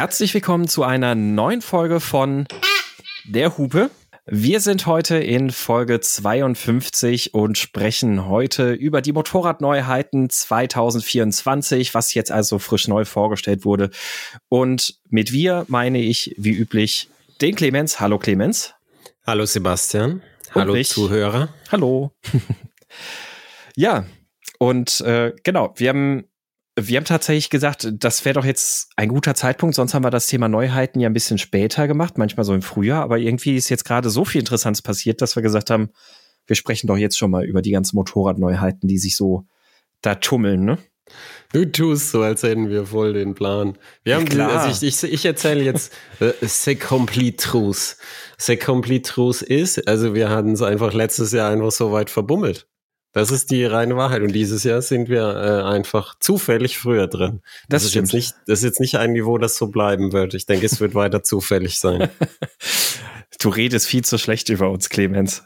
Herzlich willkommen zu einer neuen Folge von Der Hupe. Wir sind heute in Folge 52 und sprechen heute über die Motorradneuheiten 2024, was jetzt also frisch neu vorgestellt wurde. Und mit wir meine ich wie üblich den Clemens. Hallo Clemens. Hallo Sebastian. Hallo ich. Zuhörer. Hallo. ja, und äh, genau, wir haben wir haben tatsächlich gesagt, das wäre doch jetzt ein guter Zeitpunkt, sonst haben wir das Thema Neuheiten ja ein bisschen später gemacht, manchmal so im Frühjahr, aber irgendwie ist jetzt gerade so viel Interessantes passiert, dass wir gesagt haben, wir sprechen doch jetzt schon mal über die ganzen Motorradneuheiten, die sich so da tummeln, ne? Du tust so, als hätten wir voll den Plan. Wir haben, klar. also ich, ich, ich erzähle jetzt äh, C'est complete truth. C'est complete truth ist, also wir hatten es einfach letztes Jahr einfach so weit verbummelt. Das ist die reine Wahrheit. Und dieses Jahr sind wir äh, einfach zufällig früher drin. Das ist stimmt. jetzt nicht, das ist jetzt nicht ein Niveau, das so bleiben wird. Ich denke, es wird weiter zufällig sein. Du redest viel zu schlecht über uns, Clemens.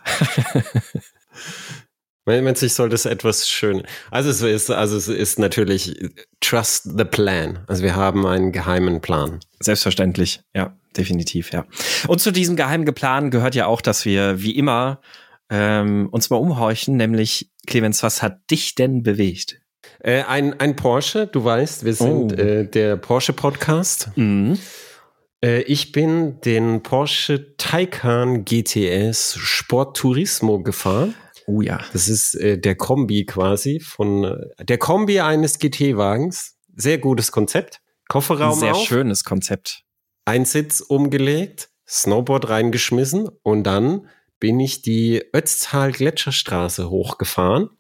Meinst du, ich soll das etwas schön. Also es ist, also es ist natürlich trust the plan. Also wir haben einen geheimen Plan. Selbstverständlich, ja, definitiv, ja. Und zu diesem geheimen Plan gehört ja auch, dass wir wie immer ähm, uns mal umhorchen, nämlich Clemens, was hat dich denn bewegt? Äh, ein, ein Porsche, du weißt, wir sind Oh. äh, der Porsche Podcast. Mhm. Äh, ich bin den Porsche Taycan GTS Sport Turismo gefahren. Oh ja. Das ist äh, der Kombi quasi von äh, der Kombi eines GT-Wagens. Sehr gutes Konzept. Kofferraum Sehr auf, schönes Konzept. ein Sitz umgelegt, Snowboard reingeschmissen und dann bin ich die Ötztal Gletscherstraße hochgefahren.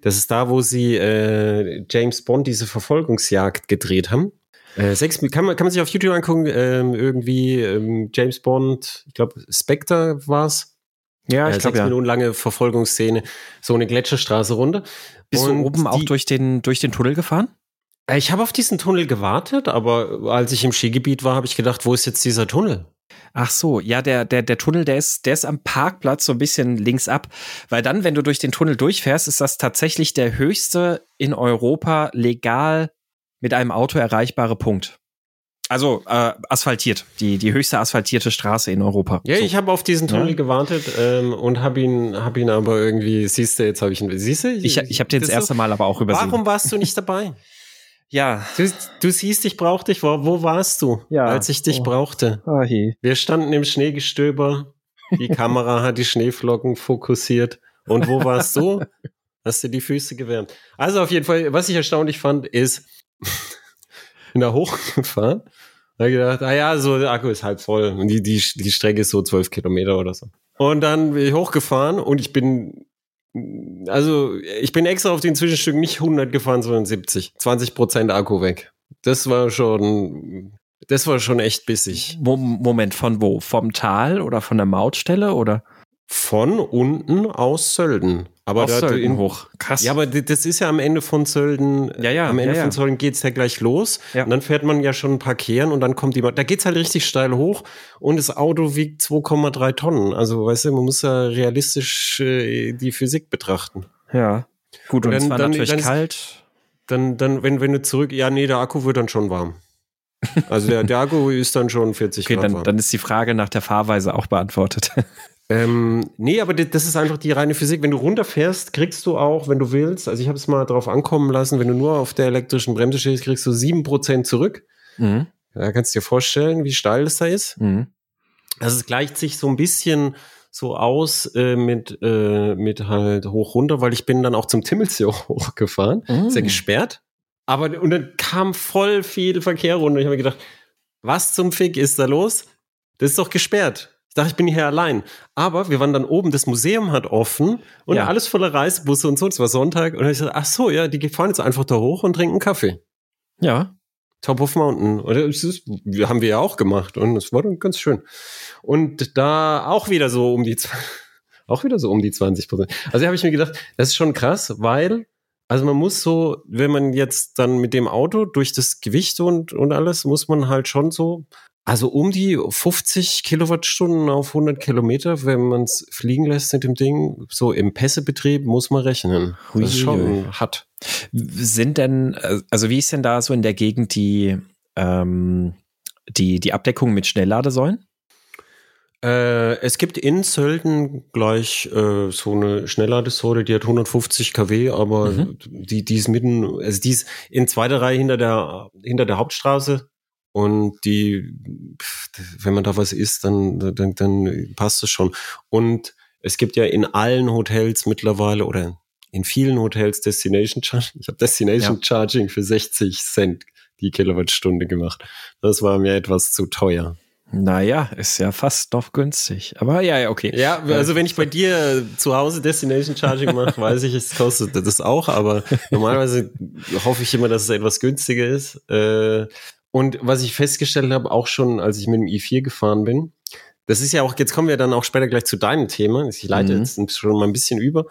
Das ist da, wo sie äh, James Bond diese Verfolgungsjagd gedreht haben. Äh, sechs, kann, man, kann man sich auf YouTube angucken, ähm, irgendwie ähm, James Bond, ich glaube Spectre war's. Ja, äh, ich sechs glaube ja. Minuten lange Verfolgungsszene, so eine Gletscherstraße runter. Bist Und du oben auch die- durch den, durch den Tunnel gefahren? Äh, Ich habe auf diesen Tunnel gewartet, aber als ich im Skigebiet war, habe ich gedacht, wo ist jetzt dieser Tunnel? Ach so, ja, der, der, der Tunnel, der ist, der ist am Parkplatz so ein bisschen links ab. Weil dann, wenn du durch den Tunnel durchfährst, ist das tatsächlich der höchste in Europa legal mit einem Auto erreichbare Punkt. Also äh, asphaltiert, die, die höchste asphaltierte Straße in Europa. Ja, so. ich habe auf diesen Tunnel Ja. gewartet ähm, und habe ihn, hab ihn aber irgendwie, siehst du, jetzt habe ich ihn, siehst du? ich, ich habe den das erste Mal aber auch übersehen. Warum warst du nicht dabei? Ja. Du, du siehst, ich brauch dich. Wo, wo warst du, Ja. als ich dich Oh. brauchte? Oh je. Wir standen im Schneegestöber. Die Kamera hat die Schneeflocken fokussiert. Und wo warst du? Hast dir die Füße gewärmt. Also auf jeden Fall, was ich erstaunlich fand, ist, bin da hochgefahren. Da gedacht, ah ja, so der Akku ist halb voll. Und die, die, die Strecke ist so zwölf Kilometer oder so. Und dann bin ich hochgefahren und ich bin, also ich bin extra auf den Zwischenstücken nicht 100 gefahren, sondern 70. 20 Prozent Akku weg. Das war schon, das war schon echt bissig. Mo Moment, von wo? Vom Tal oder von der Mautstelle oder Von unten aus Sölden. Aber da in, hoch? Krass. Ja, aber das ist ja am Ende von Sölden. Ja, ja, Am Ende ja, ja. von Sölden geht's ja gleich los. Ja. Und dann fährt man ja schon ein paar Kehren und dann kommt jemand. Da geht's halt richtig steil hoch und das Auto wiegt 2,3 Tonnen. Also, weißt du, man muss ja realistisch äh, die Physik betrachten. ja. Gut, und, Und es dann- war dann- natürlich dann ist- kalt. Dann, dann, wenn, wenn du zurück, ja, nee, der Akku wird dann schon warm. Also der, der Akku ist dann schon 40 Okay, Grad dann, warm. dann ist die Frage nach der Fahrweise auch beantwortet. Ähm, nee, aber das ist einfach die reine Physik. Wenn du runterfährst, kriegst du auch, wenn du willst, also ich habe es mal drauf ankommen lassen, wenn du nur auf der elektrischen Bremse stehst, kriegst du 7% zurück. mhm. Da kannst du dir vorstellen, wie steil das da ist. Mhm. Also es gleicht sich so ein bisschen so aus äh, mit, äh, mit halt hoch runter, weil ich bin dann auch zum Timmelsee hochgefahren. Ist ja Mhm. gesperrt. Aber und dann kam voll viel Verkehr runter. Ich habe mir gedacht, was zum Fick ist da los? Das ist doch gesperrt. Ich dachte, ich bin hier allein. Aber wir waren dann oben, das Museum hat offen und Ja. alles voller Reisebusse und so. Es war Sonntag. Und ich gesagt, ach so, ja, die fahren jetzt einfach da hoch und trinken Kaffee. Ja. Top of Mountain. Und das ist, haben wir ja auch gemacht. Und es war dann ganz schön. Und da auch wieder so um die, auch wieder so um die 20 Prozent. Also habe ich mir gedacht, das ist schon krass, weil, also man muss so, wenn man jetzt dann mit dem Auto durch das Gewicht und, und alles, muss man halt schon so, also um die 50 Kilowattstunden auf 100 Kilometer, wenn man es fliegen lässt mit dem Ding, so im Pässebetrieb muss man rechnen. Das ist Huiuiui. schon hart. Sind denn, also wie ist denn da so in der Gegend die, ähm, die, die Abdeckung mit Schnellladesäulen? Äh, es gibt in Sölden gleich äh, so eine Schnellladesäule, die hat 150 kW, aber mhm. die, die ist mitten, also die ist in zweiter Reihe hinter der, hinter der Hauptstraße. Und die, wenn man da was isst, dann, dann, dann passt es schon. Und es gibt ja in allen Hotels mittlerweile oder in vielen Hotels Destination Charging. Ich habe Destination ja. Charging für 60 Cent die Kilowattstunde gemacht. Das war mir etwas zu teuer. Naja, ist ja fast noch günstig. Aber ja, ja, okay. Ja, also wenn ich bei dir zu Hause Destination Charging mache, weiß ich, es kostet das auch, aber normalerweise hoffe ich immer, dass es etwas günstiger ist. Äh, und was ich festgestellt habe, auch schon, als ich mit dem i4 gefahren bin, das ist ja auch, jetzt kommen wir dann auch später gleich zu deinem Thema. Ich leite mhm. jetzt schon mal ein bisschen über.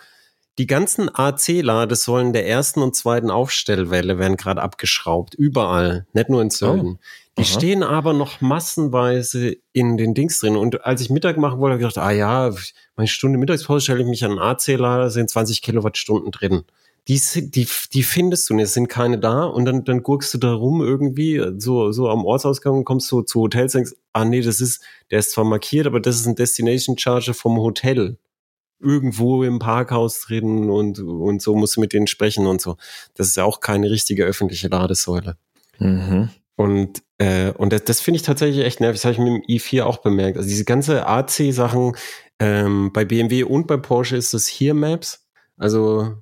Die ganzen AC-Ladesäulen der ersten und zweiten Aufstellwelle werden gerade abgeschraubt. Überall. Nicht nur in Sölden. Oh. Die Aha. stehen aber noch massenweise in den Dings drin. Und als ich Mittag machen wollte, habe ich gedacht, ah ja, meine Stunde Mittagspause stelle ich mich an einen AC-Lader, sind 20 Kilowattstunden drin. Die, die, die findest du nicht, es sind keine da. Und dann, dann gurkst du da rum irgendwie, so, so am Ortsausgang und kommst so zu Hotels und denkst, ah nee, das ist, der ist zwar markiert, aber das ist ein Destination Charger vom Hotel irgendwo im Parkhaus drin und, und so musst du mit denen sprechen und so. Das ist ja auch keine richtige öffentliche Ladesäule. Mhm. Und, äh, und das, das finde ich tatsächlich echt nervig. Das habe ich mit dem i4 auch bemerkt. Also diese ganze AC-Sachen ähm, bei BMW und bei Porsche ist das hier Maps. Also,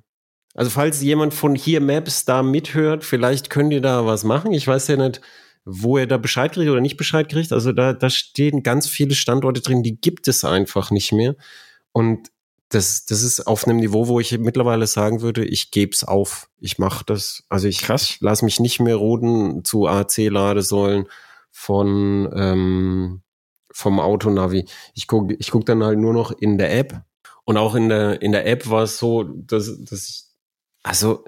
also falls jemand von hier Maps da mithört, vielleicht könnt ihr da was machen. Ich weiß ja nicht, wo er da Bescheid kriegt oder nicht Bescheid kriegt. Also da, da stehen ganz viele Standorte drin, die gibt es einfach nicht mehr. Und das, das ist auf einem Niveau, wo ich mittlerweile sagen würde, ich gebe es auf. Ich mache das. Also ich, ich lasse mich nicht mehr roden zu AC-Ladesäulen von ähm, vom Autonavi. Ich gucke ich guck dann halt nur noch in der App. Und auch in der, in der App war es so, dass, dass ich, also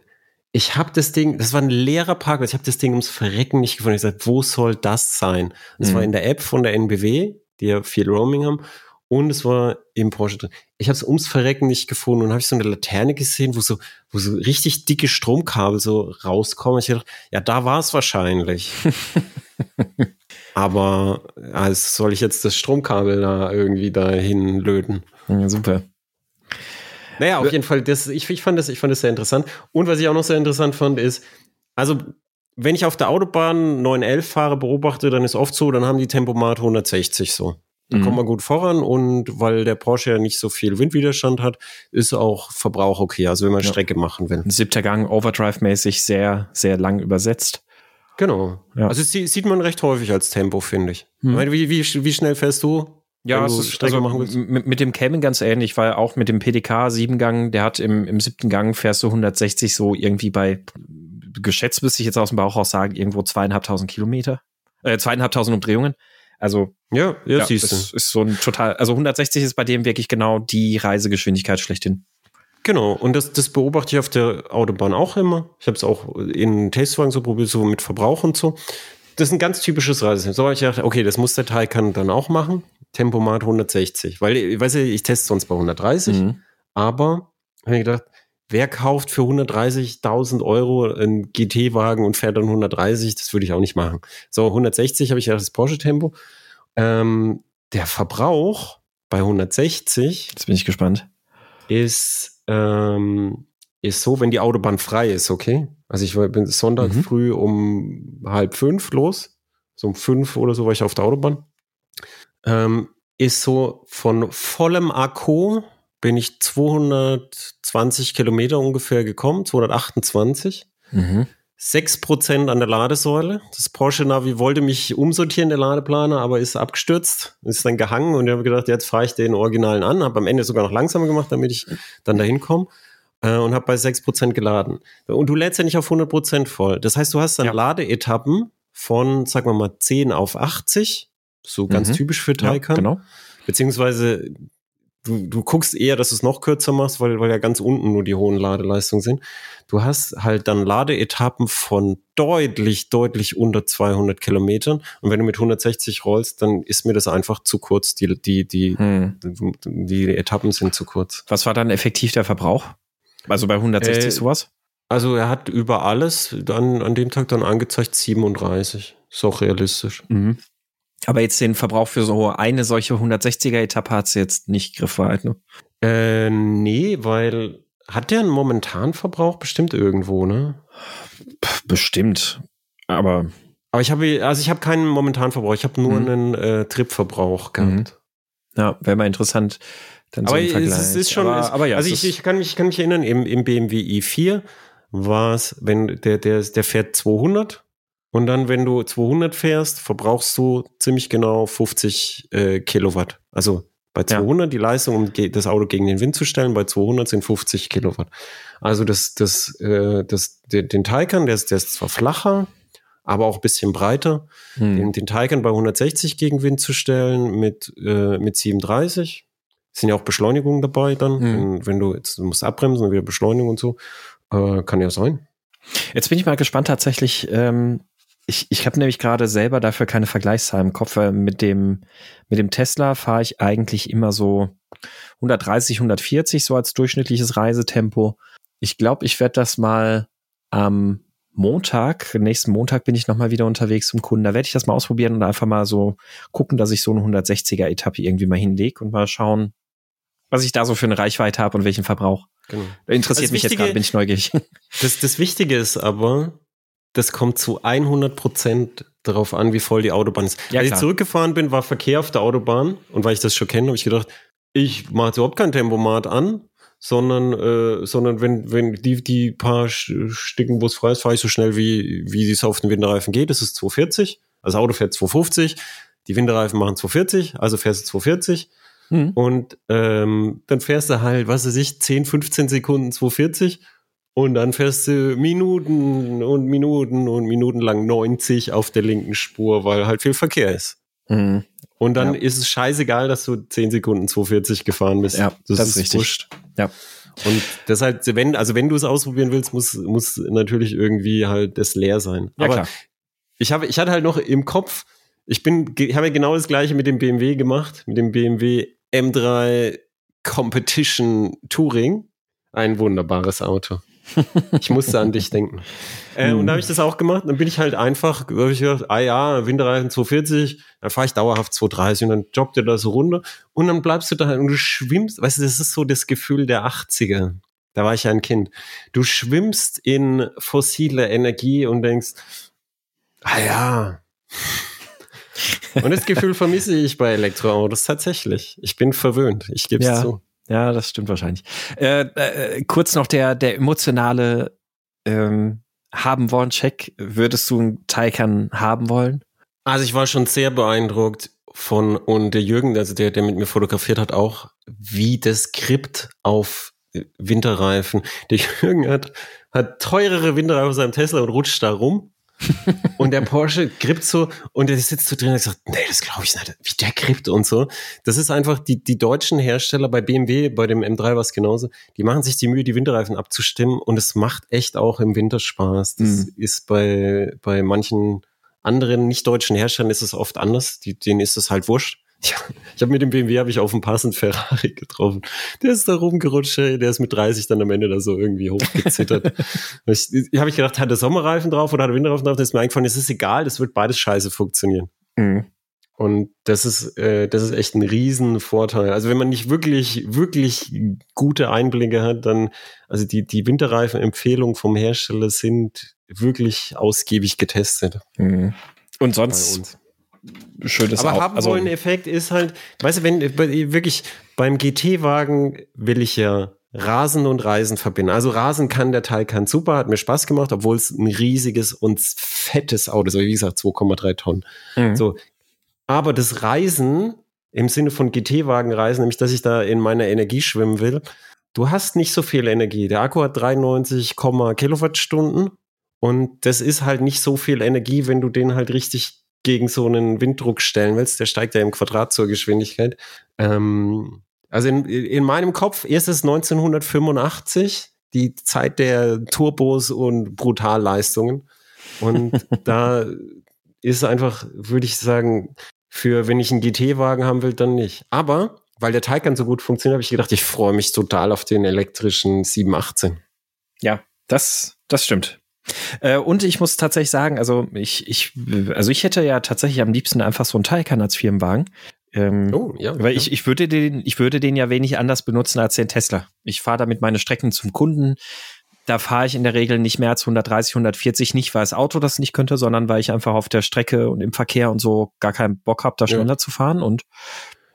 ich habe das Ding, das war ein leerer Parkplatz, ich habe das Ding ums Verrecken nicht gefunden. Ich gesagt, wo soll das sein? Das mhm. war in der App von der NBW, die ja viel Roaming haben und es war im Porsche drin. Ich habe es ums Verrecken nicht gefunden und habe ich so eine Laterne gesehen, wo so, wo so richtig dicke Stromkabel so rauskommen. Ich dachte, ja, da war es wahrscheinlich. Aber also soll ich jetzt das Stromkabel da irgendwie dahin löten? Ja, super. Naja, auf jeden Fall, das, ich, ich, fand das, ich fand das sehr interessant. Und was ich auch noch sehr interessant fand, ist, also wenn ich auf der Autobahn 911 fahre, beobachte, dann ist oft so, dann haben die Tempomat 160 so. Da mhm. kommt man gut voran und weil der Porsche ja nicht so viel Windwiderstand hat, ist auch Verbrauch okay, also wenn man ja. Strecke machen will. Siebter Gang, Overdrive-mäßig sehr, sehr lang übersetzt. Genau. Ja. Also sieht man recht häufig als Tempo, finde ich. Mhm. Wie, wie, wie schnell fährst du? Ja, du ist, also mit, mit dem Camming ganz ähnlich, weil auch mit dem PDK Siebengang, der hat im, im siebten Gang fährst du 160 so irgendwie bei geschätzt müsste ich jetzt aus dem Bauch raus sagen, irgendwo zweieinhalbtausend Kilometer, äh, zweieinhalbtausend Umdrehungen. Also ja, ja, ja siehst ist, ist so ein total, also 160 ist bei dem wirklich genau die Reisegeschwindigkeit schlechthin. Genau, und das, das beobachte ich auf der Autobahn auch immer. Ich habe es auch in Testwagen so probiert, so mit Verbrauch und so. Das ist ein ganz typisches Reisesystem. So habe ich gedacht, okay, das muss der Taycan dann auch machen. Tempomat 160. Weil, ich weiß ja, ich teste sonst bei 130, mhm. aber habe ich gedacht, wer kauft für 130.000 Euro einen GT-Wagen und fährt dann 130? Das würde ich auch nicht machen. So, 160 habe ich ja das Porsche-Tempo. Ähm, der Verbrauch bei 160. Jetzt bin ich gespannt. Ist, ähm, ist so, wenn die Autobahn frei ist, okay? Also ich bin Sonntag mhm. früh um halb fünf los. So um fünf oder so war ich auf der Autobahn. Ähm, ist so von vollem Akku bin ich 220 Kilometer ungefähr gekommen, 228. Mhm. 6% an der Ladesäule. Das Porsche Navi wollte mich umsortieren, der Ladeplaner, aber ist abgestürzt, ist dann gehangen und ich habe gedacht, jetzt fahre ich den Originalen an, habe am Ende sogar noch langsamer gemacht, damit ich dann dahin komme äh, und habe bei 6% geladen. Und du lädst ja nicht auf 100% voll. Das heißt, du hast dann ja. Ladeetappen von, sagen wir mal, 10 auf 80, so ganz mhm. typisch für Taycan. Ja, genau. Beziehungsweise du, du guckst eher, dass du es noch kürzer machst, weil, weil ja ganz unten nur die hohen Ladeleistungen sind. Du hast halt dann Ladeetappen von deutlich, deutlich unter 200 Kilometern. Und wenn du mit 160 rollst, dann ist mir das einfach zu kurz. Die, die, die, hm. die, die Etappen sind zu kurz. Was war dann effektiv der Verbrauch? Also bei 160 äh, sowas? Also er hat über alles dann an dem Tag dann angezeigt 37. Ist auch realistisch. Mhm. Aber jetzt den Verbrauch für so eine solche 160er-Etappe hat sie jetzt nicht griffbereit, ne? Äh, nee, weil hat der einen momentanen Verbrauch bestimmt irgendwo, ne? Bestimmt. Aber. Aber ich habe, also ich habe keinen momentanen Verbrauch, ich habe nur mhm. einen äh, Tripverbrauch gehabt. Mhm. Ja, wäre mal interessant. Dann aber so es ist schon, aber, es, aber ja, also ich, ich, kann mich, ich kann mich erinnern, im, im BMW i4 war es, wenn der, der, der fährt 200 und dann, wenn du 200 fährst, verbrauchst du ziemlich genau 50 äh, Kilowatt. Also bei 200 ja. die Leistung, um das Auto gegen den Wind zu stellen, bei 200 sind 50 Kilowatt. Also das, das, äh, das, den Taycan, der ist, der ist zwar flacher, aber auch ein bisschen breiter. Hm. Den, den Taycan bei 160 gegen Wind zu stellen mit, äh, mit 37. Sind ja auch Beschleunigungen dabei dann, hm. wenn, wenn, du jetzt du musst abbremsen und wieder Beschleunigung und so. Äh, kann ja sein. Jetzt bin ich mal gespannt tatsächlich. Ähm, ich ich habe nämlich gerade selber dafür keine Vergleichszahl im Kopf. Mit dem, mit dem Tesla fahre ich eigentlich immer so 130, 140 so als durchschnittliches Reisetempo. Ich glaube, ich werde das mal am Montag, nächsten Montag bin ich nochmal wieder unterwegs zum Kunden. Da werde ich das mal ausprobieren und einfach mal so gucken, dass ich so eine 160er Etappe irgendwie mal hinlege und mal schauen, was ich da so für eine Reichweite habe und welchen Verbrauch. Genau. Interessiert mich Wichtige, jetzt gerade, bin ich neugierig. Das, das Wichtige ist aber, das kommt zu 100 Prozent darauf an, wie voll die Autobahn ist. Ja, Als ich zurückgefahren bin, war Verkehr auf der Autobahn und weil ich das schon kenne, habe ich gedacht, ich mache überhaupt kein Tempomat an sondern, äh, sondern wenn, wenn die, die paar Stücken, wo es frei ist, fahre ich so schnell, wie, wie es auf den Winterreifen geht. Das ist 240. Also Auto fährt 250. Die Winterreifen machen 240, also fährst du 240. Mhm. Und ähm, dann fährst du halt, was weiß ich, 10, 15 Sekunden 240 und dann fährst du Minuten und Minuten und Minuten lang 90 auf der linken Spur, weil halt viel Verkehr ist. Mhm. Und dann ja. ist es scheißegal, dass du 10 Sekunden 240 gefahren bist. Ja, das, das ist richtig. Wurscht. Ja. Und deshalb, wenn, also wenn du es ausprobieren willst, muss, muss natürlich irgendwie halt das leer sein. Ja, Aber klar. ich habe, ich hatte halt noch im Kopf, ich bin, ich habe ja genau das gleiche mit dem BMW gemacht, mit dem BMW M3 Competition Touring. Ein wunderbares Auto. Ich musste an dich denken. Äh, und da habe ich das auch gemacht. Dann bin ich halt einfach, habe ich gedacht, ah ja, Winterreifen 240, dann fahre ich dauerhaft 230 und dann joggt ihr da so runter und dann bleibst du da und du schwimmst. Weißt du, das ist so das Gefühl der 80er. Da war ich ja ein Kind. Du schwimmst in fossile Energie und denkst, ah ja. Und das Gefühl vermisse ich bei Elektroautos tatsächlich. Ich bin verwöhnt. Ich gebe es ja. zu. Ja, das stimmt wahrscheinlich. Äh, äh, kurz noch der, der emotionale ähm, haben wollen Check. Würdest du einen Taycan haben wollen? Also ich war schon sehr beeindruckt von, und der Jürgen, also der, der mit mir fotografiert hat, auch, wie das Skript auf Winterreifen. Der Jürgen hat, hat teurere Winterreifen auf seinem Tesla und rutscht da rum und der Porsche grippt so und der sitzt so drin und sagt, nee, das glaube ich nicht, wie der grippt und so. Das ist einfach, die, die deutschen Hersteller bei BMW, bei dem M3 war es genauso, die machen sich die Mühe, die Winterreifen abzustimmen und es macht echt auch im Winter Spaß. Das mhm. ist bei, bei manchen anderen nicht deutschen Herstellern ist es oft anders, die, denen ist es halt wurscht. Ja, ich habe mit dem BMW habe ich auf dem passend Ferrari getroffen. Der ist da rumgerutscht, der ist mit 30 dann am Ende da so irgendwie hochgezittert. ich ich habe ich gedacht, hat er Sommerreifen drauf oder hat er Winterreifen drauf? Das ist mir eingefallen, es ist egal, das wird beides scheiße funktionieren. Mhm. Und das ist, äh, das ist echt ein Riesenvorteil. Also wenn man nicht wirklich, wirklich gute Einblicke hat, dann, also die, die Winterreifen-Empfehlungen vom Hersteller sind wirklich ausgiebig getestet. Mhm. Und sonst schönes Aber haben also, wollen Effekt ist halt, weißt du, wenn wirklich beim GT-Wagen will ich ja Rasen und Reisen verbinden. Also Rasen kann der Teil kann super, hat mir Spaß gemacht, obwohl es ein riesiges und fettes Auto ist, wie gesagt 2,3 Tonnen. Mhm. So, aber das Reisen im Sinne von GT-Wagen reisen, nämlich dass ich da in meiner Energie schwimmen will, du hast nicht so viel Energie. Der Akku hat 93, Kilowattstunden und das ist halt nicht so viel Energie, wenn du den halt richtig gegen so einen Winddruck stellen willst, der steigt ja im Quadrat zur Geschwindigkeit. Ähm, also in, in meinem Kopf ist es 1985, die Zeit der Turbos und Brutalleistungen. Und da ist einfach, würde ich sagen, für wenn ich einen GT-Wagen haben will, dann nicht. Aber weil der Taycan so gut funktioniert, habe ich gedacht, ich freue mich total auf den elektrischen 718. Ja, das, das stimmt. Äh, und ich muss tatsächlich sagen, also ich, ich, also ich hätte ja tatsächlich am liebsten einfach so einen Taycan als Firmenwagen. Ähm, oh, ja. Weil ja. ich, ich würde den, ich würde den ja wenig anders benutzen als den Tesla. Ich fahre damit meine Strecken zum Kunden. Da fahre ich in der Regel nicht mehr als 130, 140, nicht weil das Auto das nicht könnte, sondern weil ich einfach auf der Strecke und im Verkehr und so gar keinen Bock habe, da schneller ja. zu fahren. Und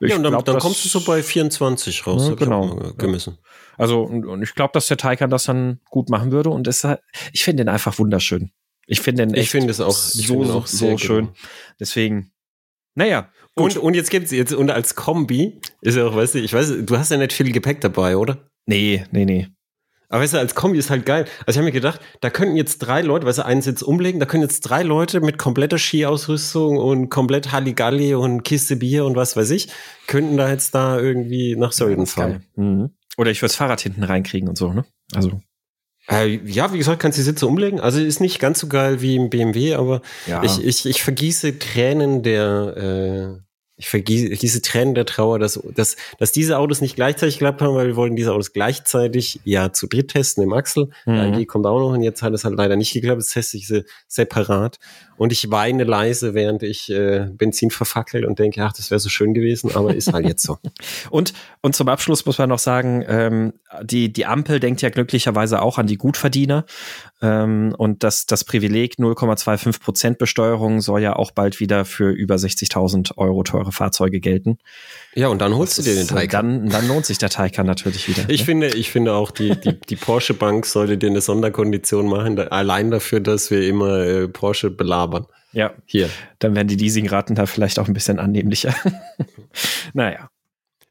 ja, und dann, glaub, dann kommst du so bei 24 raus. Ja, genau. Gemessen. Also, und, und ich glaube, dass der Taycan das dann gut machen würde. Und es, ich finde den einfach wunderschön. Ich finde den echt ich finde es auch so, so, so schön. Genau. Deswegen, naja. Und, und jetzt gibt's jetzt, und als Kombi ist ja auch, weißt du, ich weiß, du hast ja nicht viel Gepäck dabei, oder? Nee, nee, nee. Aber weißt du, als Kombi ist halt geil. Also ich habe mir gedacht, da könnten jetzt drei Leute, weißt du, einen Sitz umlegen, da können jetzt drei Leute mit kompletter Skiausrüstung und komplett Halligalli und Kiste Bier und was weiß ich, könnten da jetzt da irgendwie nach Sölden fahren. Mhm. Oder ich würde das Fahrrad hinten reinkriegen und so, ne? Also. Äh, ja, wie gesagt, kannst du die Sitze umlegen. Also ist nicht ganz so geil wie im BMW, aber ja. ich, ich, ich vergieße Tränen der, äh, ich vergieße diese Tränen der Trauer, dass, dass, dass diese Autos nicht gleichzeitig geklappt haben, weil wir wollten diese Autos gleichzeitig ja zu dritt testen im Axel. Mhm. AMG kommt auch noch und jetzt hat es halt leider nicht geklappt. Jetzt teste ich sie separat. Und ich weine leise, während ich äh, Benzin verfackel und denke, ach, das wäre so schön gewesen, aber ist halt jetzt so. und, und zum Abschluss muss man noch sagen, ähm, die, die Ampel denkt ja glücklicherweise auch an die Gutverdiener. Ähm, und das, das Privileg 0,25 Prozent Besteuerung soll ja auch bald wieder für über 60.000 Euro teure Fahrzeuge gelten. Ja, und dann holst das du dir den Taycan. Dann, dann lohnt sich der Taycan natürlich wieder. Ich ne? finde, ich finde auch, die, die, die Porsche Bank sollte dir eine Sonderkondition machen, da, allein dafür, dass wir immer äh, Porsche belabern. Ja, hier. Dann werden die Leasingraten da vielleicht auch ein bisschen annehmlicher. naja.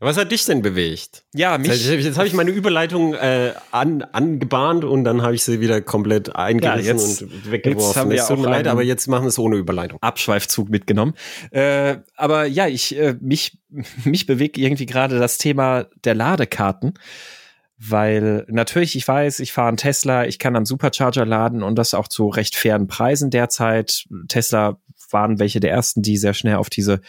Was hat dich denn bewegt? Ja, mich. Jetzt, jetzt habe ich meine Überleitung äh, an, angebahnt und dann habe ich sie wieder komplett eingerissen ja, jetzt, und weggeworfen. Es tut mir leid, aber jetzt machen wir es ohne Überleitung. Abschweifzug mitgenommen. Äh, aber ja, ich äh, mich mich bewegt irgendwie gerade das Thema der Ladekarten. Weil natürlich, ich weiß, ich fahre einen Tesla, ich kann am Supercharger laden und das auch zu recht fairen Preisen derzeit. Tesla waren welche der ersten, die sehr schnell auf diese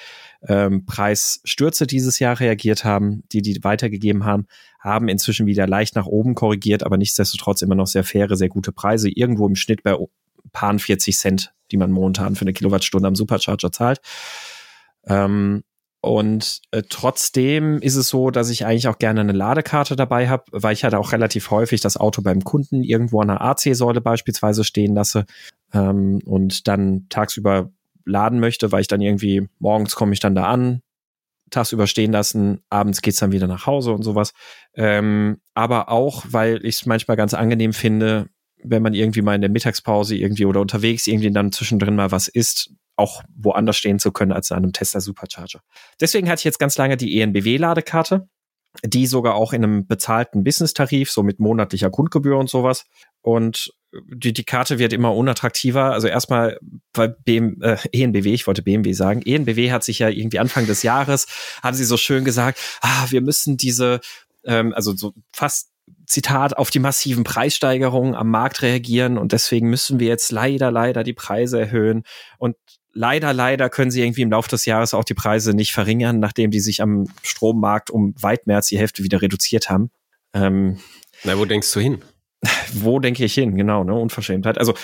ähm, Preisstürze dieses Jahr reagiert haben, die die weitergegeben haben, haben inzwischen wieder leicht nach oben korrigiert, aber nichtsdestotrotz immer noch sehr faire, sehr gute Preise, irgendwo im Schnitt bei paar 40 Cent, die man momentan für eine Kilowattstunde am Supercharger zahlt. Ähm, und äh, trotzdem ist es so, dass ich eigentlich auch gerne eine Ladekarte dabei habe, weil ich halt auch relativ häufig das Auto beim Kunden irgendwo an einer AC-Säule beispielsweise stehen lasse ähm, und dann tagsüber laden möchte, weil ich dann irgendwie morgens komme ich dann da an, tagsüber stehen lassen, abends geht's dann wieder nach Hause und sowas. Ähm, aber auch, weil ich es manchmal ganz angenehm finde, wenn man irgendwie mal in der Mittagspause irgendwie oder unterwegs irgendwie dann zwischendrin mal was isst, auch woanders stehen zu können als an einem Tesla Supercharger. Deswegen hatte ich jetzt ganz lange die ENBW-Ladekarte, die sogar auch in einem bezahlten Business-Tarif, so mit monatlicher Grundgebühr und sowas. Und die, die Karte wird immer unattraktiver. Also erstmal bei BM, äh, ENBW, ich wollte BMW sagen. ENBW hat sich ja irgendwie Anfang des Jahres, haben sie so schön gesagt, ah, wir müssen diese, ähm, also so fast Zitat, auf die massiven Preissteigerungen am Markt reagieren und deswegen müssen wir jetzt leider, leider die Preise erhöhen. Und leider, leider können sie irgendwie im Laufe des Jahres auch die Preise nicht verringern, nachdem die sich am Strommarkt um weit mehr als die Hälfte wieder reduziert haben. Ähm, Na, wo denkst du hin? wo denke ich hin? Genau, ne? Unverschämtheit. Also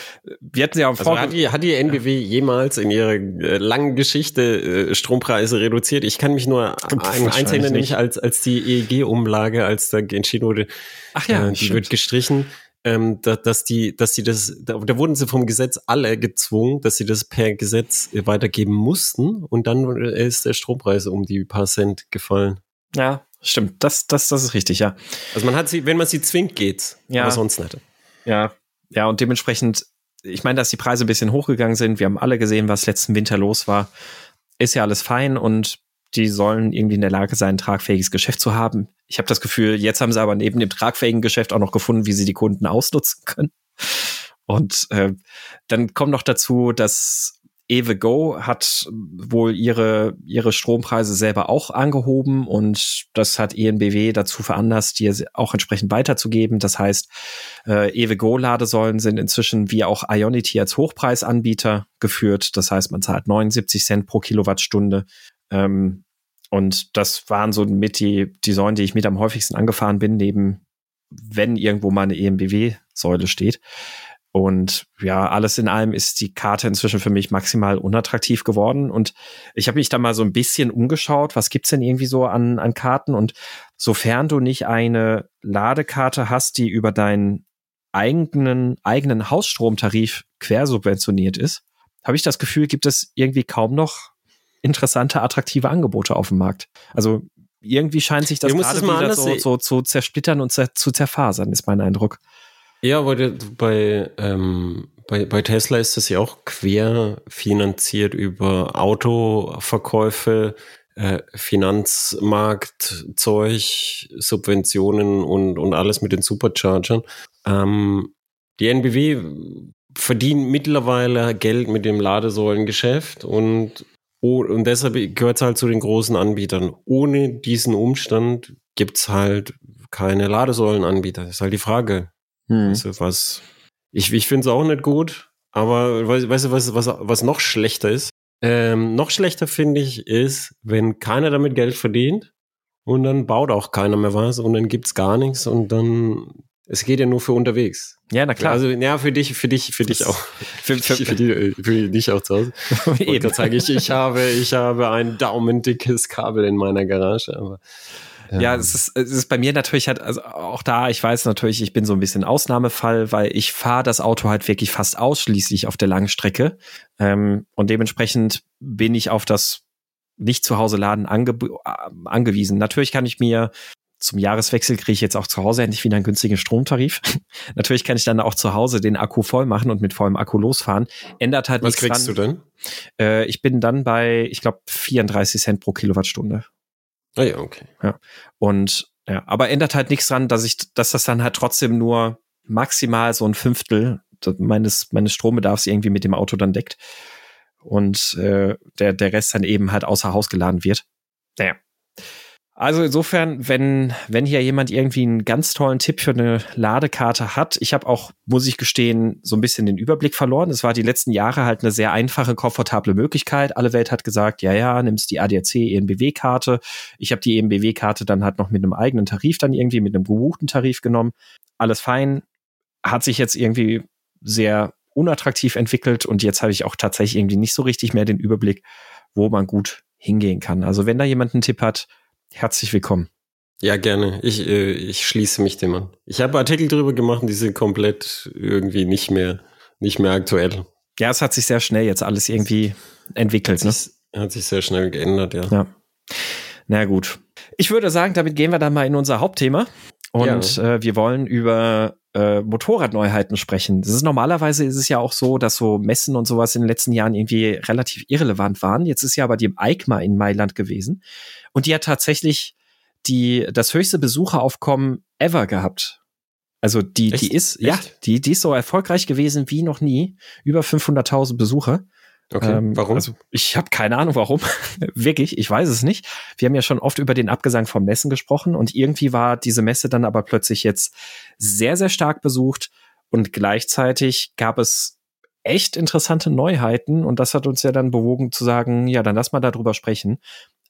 wir hatten ja also hat die, hat die NBW jemals in ihrer äh, langen Geschichte äh, Strompreise reduziert? Ich kann mich nur an erinnern, nämlich als, als die EEG-Umlage, als da entschieden wurde, Ach ja, äh, die stimmt. wird gestrichen. Ähm, da, dass die, dass sie das, da, da wurden sie vom Gesetz alle gezwungen, dass sie das per Gesetz weitergeben mussten und dann ist der Strompreis um die paar Cent gefallen. Ja, Stimmt, das, das, das ist richtig, ja. Also man hat sie, wenn man sie zwingt, geht's. Ja. Aber sonst nicht. Ja, ja, und dementsprechend, ich meine, dass die Preise ein bisschen hochgegangen sind. Wir haben alle gesehen, was letzten Winter los war. Ist ja alles fein und die sollen irgendwie in der Lage sein, ein tragfähiges Geschäft zu haben. Ich habe das Gefühl, jetzt haben sie aber neben dem tragfähigen Geschäft auch noch gefunden, wie sie die Kunden ausnutzen können. Und äh, dann kommt noch dazu, dass EveGo hat wohl ihre, ihre Strompreise selber auch angehoben und das hat ENBW dazu veranlasst, die auch entsprechend weiterzugeben. Das heißt, äh, EveGo-Ladesäulen sind inzwischen wie auch Ionity als Hochpreisanbieter geführt. Das heißt, man zahlt 79 Cent pro Kilowattstunde. Ähm, und das waren so mit die, die Säulen, die ich mit am häufigsten angefahren bin, neben wenn irgendwo mal eine ENBW-Säule steht. Und ja, alles in allem ist die Karte inzwischen für mich maximal unattraktiv geworden. Und ich habe mich da mal so ein bisschen umgeschaut, was gibt's denn irgendwie so an, an Karten? Und sofern du nicht eine Ladekarte hast, die über deinen eigenen, eigenen Hausstromtarif quersubventioniert ist, habe ich das Gefühl, gibt es irgendwie kaum noch interessante, attraktive Angebote auf dem Markt. Also irgendwie scheint sich das gerade wieder so, so zu zersplittern und zu zerfasern, ist mein Eindruck. Ja, weil bei, ähm, bei, bei Tesla ist das ja auch quer finanziert über Autoverkäufe, äh, Finanzmarktzeug, Subventionen und, und alles mit den Superchargern. Ähm, die NBW verdient mittlerweile Geld mit dem Ladesäulengeschäft und, und deshalb gehört es halt zu den großen Anbietern. Ohne diesen Umstand gibt's halt keine Ladesäulenanbieter. Das ist halt die Frage. Hm. Also was, ich, ich finde es auch nicht gut, aber weißt, weißt du, was, was, was noch schlechter ist? Ähm, noch schlechter finde ich ist, wenn keiner damit Geld verdient und dann baut auch keiner mehr was und dann gibt's gar nichts und dann es geht ja nur für unterwegs. Ja, na klar. Also ja, für dich, für dich, für dich auch. Für, für, für, die, für dich auch zu Hause. Und da zeige ich, ich habe, ich habe ein daumendickes Kabel in meiner Garage, aber ja, ja es, ist, es ist bei mir natürlich halt, also auch da, ich weiß natürlich, ich bin so ein bisschen Ausnahmefall, weil ich fahre das Auto halt wirklich fast ausschließlich auf der langen Strecke. Ähm, und dementsprechend bin ich auf das nicht zu Hause laden ange äh, angewiesen. Natürlich kann ich mir zum Jahreswechsel kriege ich jetzt auch zu Hause endlich wieder einen günstigen Stromtarif. Natürlich kann ich dann auch zu Hause den Akku voll machen und mit vollem Akku losfahren. Ändert halt Was kriegst dran. du denn? Äh, ich bin dann bei, ich glaube, 34 Cent pro Kilowattstunde. Ah ja, okay. Ja. Und ja, aber ändert halt nichts dran, dass ich, dass das dann halt trotzdem nur maximal so ein Fünftel meines, meines Strombedarfs irgendwie mit dem Auto dann deckt. Und äh, der, der Rest dann eben halt außer Haus geladen wird. Naja. Also insofern, wenn, wenn hier jemand irgendwie einen ganz tollen Tipp für eine Ladekarte hat, ich habe auch, muss ich gestehen, so ein bisschen den Überblick verloren. Es war die letzten Jahre halt eine sehr einfache, komfortable Möglichkeit. Alle Welt hat gesagt, ja, ja, nimmst die ADAC ENBW-Karte. Ich habe die ENBW-Karte dann halt noch mit einem eigenen Tarif dann irgendwie, mit einem gebuchten Tarif genommen. Alles fein. Hat sich jetzt irgendwie sehr unattraktiv entwickelt und jetzt habe ich auch tatsächlich irgendwie nicht so richtig mehr den Überblick, wo man gut hingehen kann. Also wenn da jemand einen Tipp hat, herzlich willkommen. Ja, gerne. Ich, äh, ich schließe mich dem an. Ich habe Artikel drüber gemacht und die sind komplett irgendwie nicht mehr, nicht mehr aktuell. Ja, es hat sich sehr schnell jetzt alles irgendwie entwickelt. Hat, sich, ne? hat sich sehr schnell geändert, ja. Ja. Na gut. Ich würde sagen, damit gehen wir dann mal in unser Hauptthema. Und ja. äh, wir wollen über äh, Motorradneuheiten sprechen. Das ist normalerweise ist es ja auch so, dass so Messen und sowas in den letzten Jahren irgendwie relativ irrelevant waren. Jetzt ist ja aber die EICMA in Mailand gewesen und die hat tatsächlich die das höchste Besucheraufkommen ever gehabt. Also die Echt? die ist Echt? ja die die ist so erfolgreich gewesen wie noch nie. Über 500.000 Besucher. Okay, ähm, warum? Also ich habe keine Ahnung, warum. Wirklich, ich weiß es nicht. Wir haben ja schon oft über den Abgesang von Messen gesprochen und irgendwie war diese Messe dann aber plötzlich jetzt sehr, sehr stark besucht und gleichzeitig gab es echt interessante Neuheiten und das hat uns ja dann bewogen zu sagen, ja, dann lass mal darüber sprechen.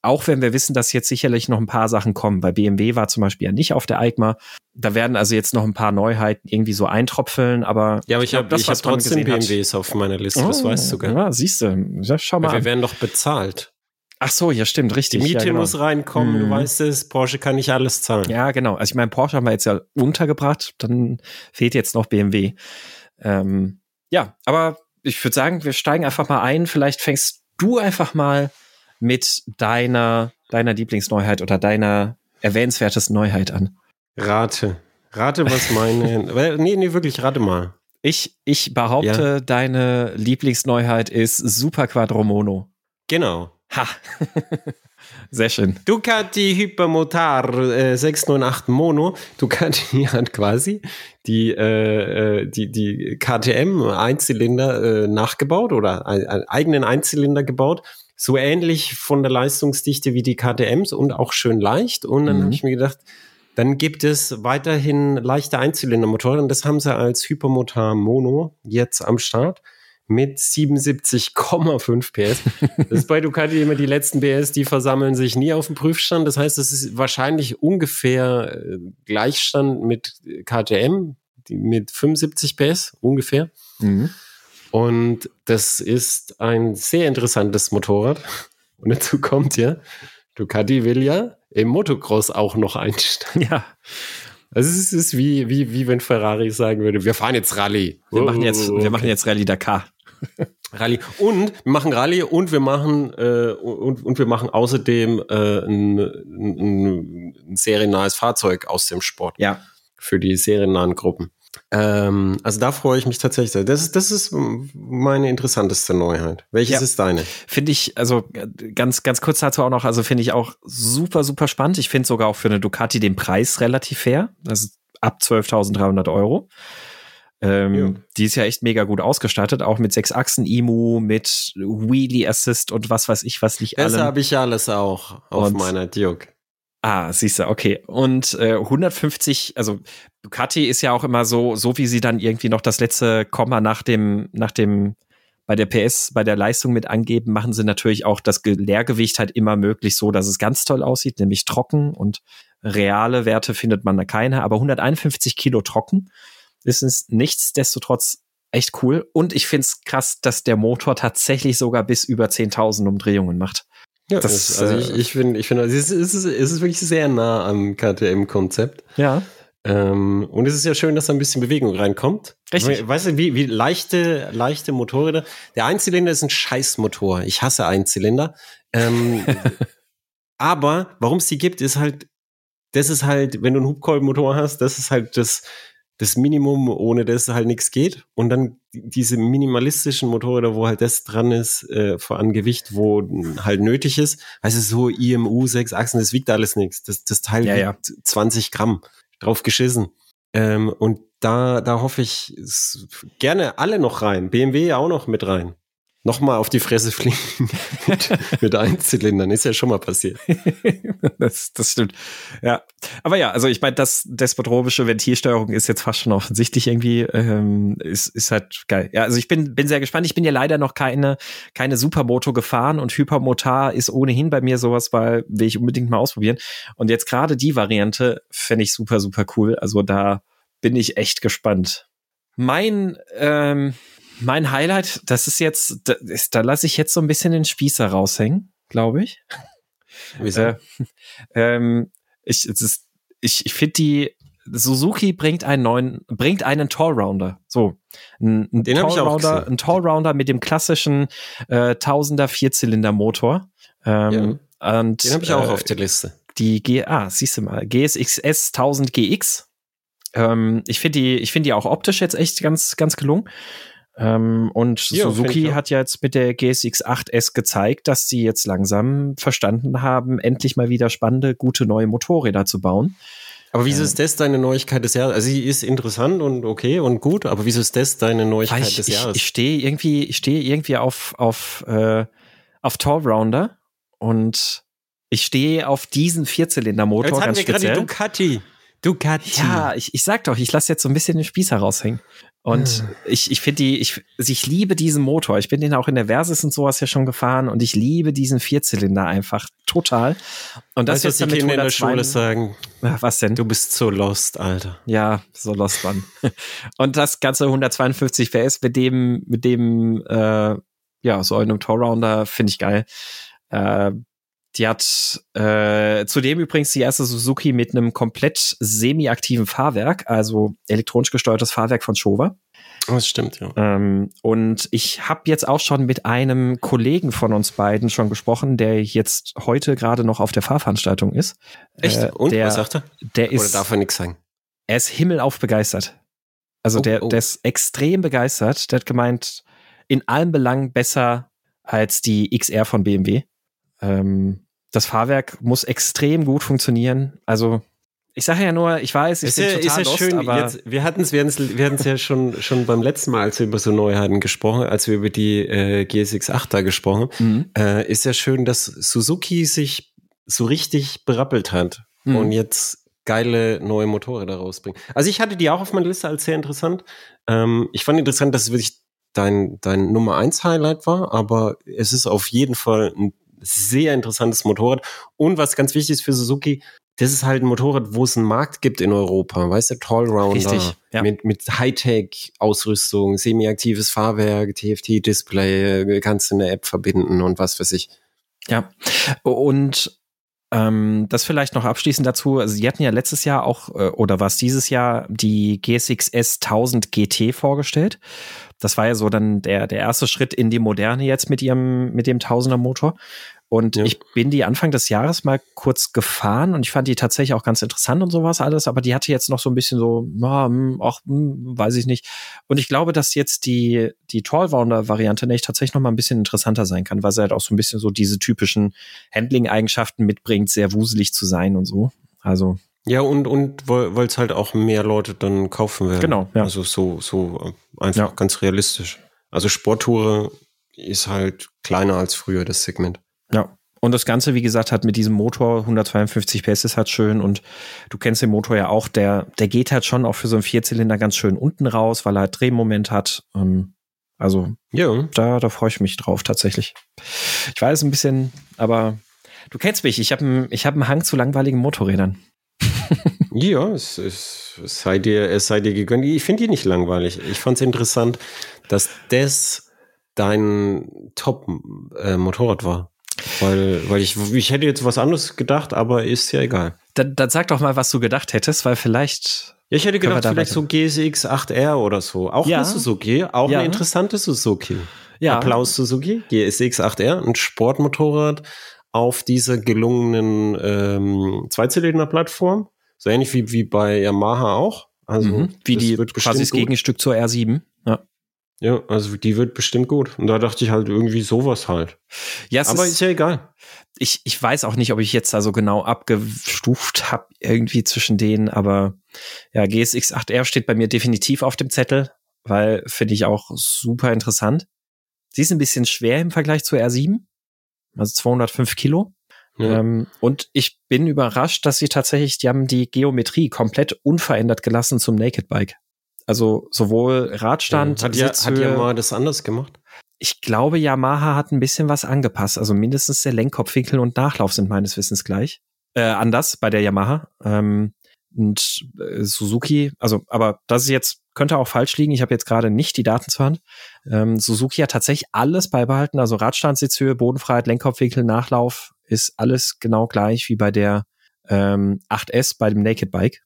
Auch wenn wir wissen, dass jetzt sicherlich noch ein paar Sachen kommen, weil BMW war zum Beispiel ja nicht auf der EICMA. Da werden also jetzt noch ein paar Neuheiten irgendwie so eintropfeln, aber. Ja, aber ich, ich habe hab trotzdem BMWs hat. auf meiner Liste, oh, das weißt du, gell? Ja, siehst du. Ja, schau mal. Weil wir werden doch bezahlt. Ach so, ja, stimmt, richtig. Die Miete ja, genau. muss reinkommen, mhm. du weißt es, Porsche kann nicht alles zahlen. Ja, genau. Also ich meine, Porsche haben wir jetzt ja untergebracht, dann fehlt jetzt noch BMW. Ähm, ja, aber ich würde sagen, wir steigen einfach mal ein. Vielleicht fängst du einfach mal mit deiner, deiner Lieblingsneuheit oder deiner erwähnenswertesten Neuheit an? Rate. Rate, was meine. nee, nee, wirklich, rate mal. Ich, ich behaupte, ja. deine Lieblingsneuheit ist Super Quadromono. Genau. Ha. Sehr schön. Ducati Hypermotar äh, 698 Mono. Ducati hat quasi die, äh, äh die, die KTM-Einzylinder äh, nachgebaut oder einen eigenen Einzylinder gebaut so ähnlich von der Leistungsdichte wie die KTMs und auch schön leicht. Und dann mhm. habe ich mir gedacht, dann gibt es weiterhin leichte Einzylindermotoren. Und das haben sie als Hypermotor Mono jetzt am Start mit 77,5 PS. Das ist bei Ducati immer die letzten PS, die versammeln sich nie auf dem Prüfstand. Das heißt, es ist wahrscheinlich ungefähr äh, Gleichstand mit KTM, mit 75 PS ungefähr. Mhm. Und das ist ein sehr interessantes Motorrad. Und dazu kommt ja, Ducati will ja im Motocross auch noch einsteigen. Ja. Also es ist wie, wie, wie wenn Ferrari sagen würde, wir fahren jetzt Rallye. Wir machen jetzt, wir machen jetzt Rallye Dakar. Rallye. Und wir machen Rallye und wir machen äh, und, und wir machen außerdem äh, ein, ein, ein seriennahes Fahrzeug aus dem Sport. Ja. Für die seriennahen Gruppen. Ähm, also da freue ich mich tatsächlich. Das ist, das ist meine interessanteste Neuheit. Welches ja. ist deine? Finde ich, also ganz, ganz kurz dazu auch noch, also finde ich auch super, super spannend. Ich finde sogar auch für eine Ducati den Preis relativ fair. Das ist ab 12.300 Euro. Ähm, ja. Die ist ja echt mega gut ausgestattet, auch mit sechs Achsen IMU, mit Wheelie Assist und was weiß ich, was nicht alles. Das habe ich alles auch auf und, meiner Duke. Ah, siehst du, okay. Und äh, 150, also Ducati ist ja auch immer so, so wie sie dann irgendwie noch das letzte Komma nach dem, nach dem, bei der PS, bei der Leistung mit angeben, machen sie natürlich auch das Leergewicht halt immer möglich so, dass es ganz toll aussieht, nämlich trocken und reale Werte findet man da keine, aber 151 Kilo trocken ist es nichtsdestotrotz echt cool. Und ich finde es krass, dass der Motor tatsächlich sogar bis über 10.000 Umdrehungen macht. Ja, das, ist, also ich, äh, ich finde, ich finde, es ist, es, ist, es ist wirklich sehr nah am KTM-Konzept. Ja. Ähm, und es ist ja schön, dass da ein bisschen Bewegung reinkommt. Richtig. Weißt du, wie, wie leichte, leichte Motorräder. Der Einzylinder ist ein Scheißmotor. Ich hasse Einzylinder. Ähm, aber warum es die gibt, ist halt, das ist halt, wenn du einen Hubkolbenmotor hast, das ist halt das, das Minimum, ohne das halt nichts geht. Und dann diese minimalistischen Motorräder, wo halt das dran ist, äh, vor an Gewicht, wo halt nötig ist. Also so IMU, sechs Achsen, das wiegt alles nichts. Das, das Teil ja, wiegt ja. 20 Gramm. Drauf geschissen. Ähm, und da, da hoffe ich gerne alle noch rein. BMW auch noch mit rein nochmal auf die Fresse fliegen mit, mit Einzylindern. Ist ja schon mal passiert. das, das stimmt. Ja. Aber ja, also ich meine, das despotropische Ventilsteuerung ist jetzt fast schon offensichtlich irgendwie, ähm, ist, ist halt geil. Ja, also ich bin, bin sehr gespannt. Ich bin ja leider noch keine, keine Supermoto gefahren und Hypermotar ist ohnehin bei mir sowas, weil will ich unbedingt mal ausprobieren. Und jetzt gerade die Variante fände ich super, super cool. Also da bin ich echt gespannt. Mein, ähm, mein Highlight, das ist jetzt, da, da lasse ich jetzt so ein bisschen den Spießer raushängen, glaube ich. Wieso? Äh, ähm, ich ist, ich, ich finde die, Suzuki bringt einen neuen, bringt einen Tallrounder. So. Ein, ein Den habe ich auch gesehen. Ein Tallrounder mit dem klassischen äh, Tausender Vierzylinder-Motor. Ähm, ja. und, Den habe ich auch äh, auf der Liste. Die G, ah, siehst du mal, GSXS 1000 GX. Ähm, ich finde die, ich finde die auch optisch jetzt echt ganz, ganz gelungen. Ähm, und ja, Suzuki hat ja jetzt mit der GSX 8S gezeigt, dass sie jetzt langsam verstanden haben, endlich mal wieder spannende, gute neue Motorräder zu bauen. Aber wieso ist das deine Neuigkeit des Jahres? Also sie ist interessant und okay und gut, aber wieso ist das deine Neuigkeit ich, des Jahres? Ich, ich stehe irgendwie, ich stehe irgendwie auf auf äh, auf Tallrounder und ich stehe auf diesen Vierzylindermotor Jetzt ganz speziell. Gerade Ducati. Ducati. Ja, ich, ich sag doch, ich lasse jetzt so ein bisschen den Spieß heraushängen. Und hm. ich, ich finde die, ich, also ich liebe diesen Motor. Ich bin den auch in der Versus und sowas ja schon gefahren und ich liebe diesen Vierzylinder einfach total. Und das weißt, was die Kinder in der Schule sagen. Was denn? Du bist so lost, Alter. Ja, so lost, Mann. und das ganze 152 PS mit dem, mit dem, äh, ja, so einem Tour-Rounder finde ich geil. Äh, die hat äh, zudem übrigens die erste Suzuki mit einem komplett semi-aktiven Fahrwerk, also elektronisch gesteuertes Fahrwerk von Showa. Das stimmt, ja. Ähm, und ich habe jetzt auch schon mit einem Kollegen von uns beiden schon gesprochen, der jetzt heute gerade noch auf der Fahrveranstaltung ist. Echt? Äh, und der, was sagt er? Der ist, Oder darf er nichts sagen? Er ist himmelauf begeistert. Also oh, der, oh. der ist extrem begeistert. Der hat gemeint, in allen Belangen besser als die XR von BMW. Ähm, das Fahrwerk muss extrem gut funktionieren. Also ich sage ja nur, ich weiß, ich ist bin ja, total ist ja schön, aber jetzt, wir hatten es wir wir hatten's ja schon, schon beim letzten Mal, als wir über so Neuheiten gesprochen, als wir über die äh, GSX 8 da gesprochen, mhm. äh, ist ja schön, dass Suzuki sich so richtig berappelt hat mhm. und jetzt geile neue Motorräder rausbringt. Also ich hatte die auch auf meiner Liste als sehr interessant. Ähm, ich fand interessant, dass es wirklich dein, dein Nummer eins Highlight war, aber es ist auf jeden Fall ein sehr interessantes Motorrad. Und was ganz wichtig ist für Suzuki, das ist halt ein Motorrad, wo es einen Markt gibt in Europa, weißt du, Tallrounder Richtig, ja. mit, mit Hightech-Ausrüstung, semi-aktives Fahrwerk, TFT-Display, kannst du eine App verbinden und was weiß ich. Ja, und ähm, das vielleicht noch abschließend dazu. Also, sie hatten ja letztes Jahr auch, äh, oder war es dieses Jahr, die GSX S 1000 GT vorgestellt. Das war ja so dann der, der erste Schritt in die Moderne jetzt mit ihrem, mit dem Tausender Motor. Und Ja. ich bin die Anfang des Jahres mal kurz gefahren und ich fand die tatsächlich auch ganz interessant und sowas alles, aber die hatte jetzt noch so ein bisschen so, ja, hm, ach, hm, weiß ich nicht. Und ich glaube, dass jetzt die, die Tallrounder-Variante nicht tatsächlich noch mal ein bisschen interessanter sein kann, weil sie halt auch so ein bisschen so diese typischen Handling-Eigenschaften mitbringt, sehr wuselig zu sein und so. Also, Ja, und, und weil es halt auch mehr Leute dann kaufen werden. Genau, ja. Also so, so äh, einfach Ja. ganz realistisch. Also Sporttourer ist halt kleiner als früher, das Segment. Ja. Und das Ganze, wie gesagt, hat mit diesem Motor 152 PS ist halt schön und du kennst den Motor ja auch, der, der geht halt schon auch für so einen Vierzylinder ganz schön unten raus, weil er halt Drehmoment hat. Ähm, also Ja. da, da freue ich mich drauf tatsächlich. Ich weiß ein bisschen, aber du kennst mich, ich habe einen ich hab einen Hang zu langweiligen Motorrädern. Ja, es, es, es, sei dir, es sei dir gegönnt. Ich finde die nicht langweilig. Ich fand es interessant, dass das dein Top-Motorrad war. Weil, weil ich, ich hätte jetzt was anderes gedacht, aber ist ja egal. Dann, dann sag doch mal, was du gedacht hättest, weil vielleicht. Ja, ich hätte gedacht, da vielleicht so GSX 8R oder so. Auch Ja. eine Suzuki, auch Ja. eine interessante Suzuki. Ja. Applaus Suzuki, GSX 8R, ein Sportmotorrad auf dieser gelungenen ähm, Zweizylinder-Plattform. So ähnlich wie, wie bei Yamaha auch. Also Mhm. Wie das die quasi das. Gegenstück zur R7. Ja. Ja, also die wird bestimmt gut. Und da dachte ich halt irgendwie sowas halt. Ja, es Aber ist, ist ja egal. ich, ich weiß auch nicht, ob ich jetzt da so genau abgestuft habe, irgendwie zwischen denen, aber ja, GSX 8R steht bei mir definitiv auf dem Zettel, weil finde ich auch super interessant. Sie ist ein bisschen schwer im Vergleich zur R7, also 205 Kilo. Ja. Ähm, und ich bin überrascht, dass sie tatsächlich, die haben die Geometrie komplett unverändert gelassen zum Naked Bike. Also sowohl Radstand, hat ja, hat ja mal das anders gemacht. ich glaube, Yamaha hat ein bisschen was angepasst. Also mindestens der Lenkkopfwinkel und Nachlauf sind meines Wissens gleich. Äh, anders bei der Yamaha. Ähm, und äh, Suzuki, also, aber das ist jetzt, könnte auch falsch liegen. Ich habe jetzt gerade nicht die Daten zur Hand. Ähm, Suzuki hat tatsächlich alles beibehalten. Also Radstand, Sitzhöhe, Bodenfreiheit, Lenkkopfwinkel, Nachlauf ist alles genau gleich wie bei der ähm, 8S bei dem Naked Bike.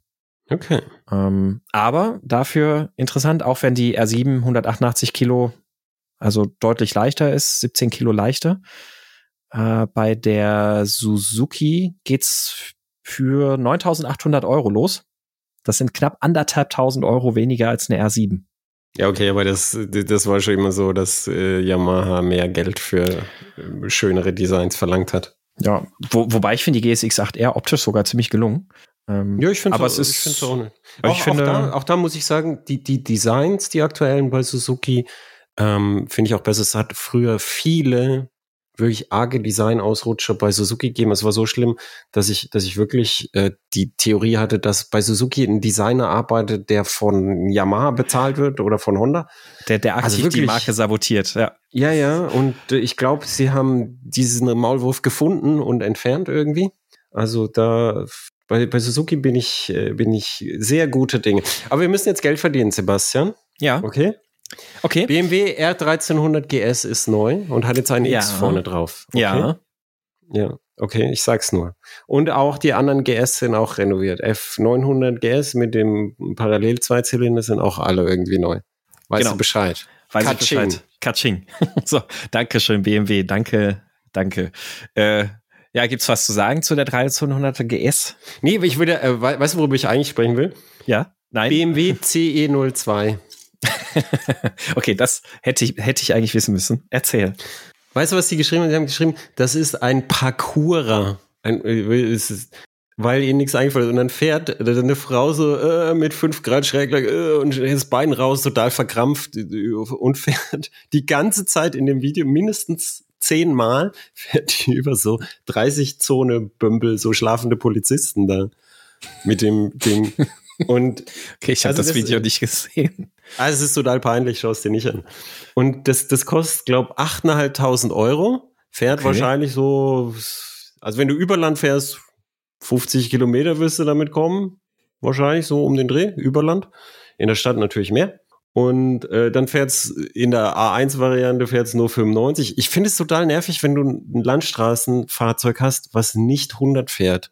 Okay. Ähm, aber dafür interessant, auch wenn die R7 188 Kilo, also deutlich leichter ist, 17 Kilo leichter. Äh, bei der Suzuki geht's für 9.800 Euro los. Das sind knapp anderthalb tausend Euro weniger als eine R7. Ja, okay, aber das, das war schon immer so, dass äh, Yamaha mehr Geld für äh, schönere Designs verlangt hat. Ja, wo, wobei ich finde die GSX 8R optisch sogar ziemlich gelungen. Ähm, Ja, ich finde es ich find's auch nicht. Auch, ich finde- auch, da, auch da muss ich sagen, die, die Designs, die aktuellen bei Suzuki, ähm, finde ich auch besser. Es hat früher viele wirklich arge Design-Ausrutscher bei Suzuki gegeben. Es war so schlimm, dass ich, dass ich wirklich äh, die Theorie hatte, dass bei Suzuki ein Designer arbeitet, der von Yamaha bezahlt wird oder von Honda. der, der aktiv also die wirklich- Marke sabotiert. Ja. Ja, ja, und äh, ich glaube, sie haben diesen Maulwurf gefunden und entfernt irgendwie. Also da bei, bei Suzuki bin ich, äh, bin ich sehr gute Dinge. Aber wir müssen jetzt Geld verdienen, Sebastian. Ja, Okay. okay. BMW R1300 GS ist neu und hat jetzt einen Ja. X vorne drauf. Okay? Ja. Ja, okay, ich sag's nur. Und auch die anderen GS sind auch renoviert. F900 GS mit dem Parallel-Zweizylinder sind auch alle irgendwie neu. Weißt Genau. du Bescheid? Weiß ich Katsching. Bescheid. Katsching. so, danke schön, BMW. Danke, danke. Äh, ja, gibt's was zu sagen zu der 1300er GS? Nee, ich würde, äh, we- weißt du, worüber ich eigentlich sprechen will? Ja? Nein? BMW CE02. okay, das hätte ich, hätte ich eigentlich wissen müssen. Erzähl. Weißt du, was die geschrieben haben? Die haben geschrieben, das ist ein Parkourer. Ein, äh, ist, weil ihnen nichts eingefallen ist. Und dann fährt eine Frau so äh, mit 5 Grad Schräglage äh, und das Bein raus, total verkrampft äh, und fährt die ganze Zeit in dem Video mindestens zehnmal fährt die über so 30 Zone Bömbel, so schlafende Polizisten da mit dem Ding. Und Okay, ich habe Also das, das- Video nicht gesehen. also es ist total peinlich, schau es dir nicht an. Und das, das kostet, glaube 8.500 Euro. Fährt Okay. wahrscheinlich so, also wenn du über Land fährst, 50 Kilometer wirst du damit kommen. Wahrscheinlich so um den Dreh, Überland. In der Stadt natürlich mehr. Und äh, dann fährt's in der A1-Variante fährt's nur 95. Ich finde es total nervig, wenn du ein Landstraßenfahrzeug hast, was nicht 100 fährt.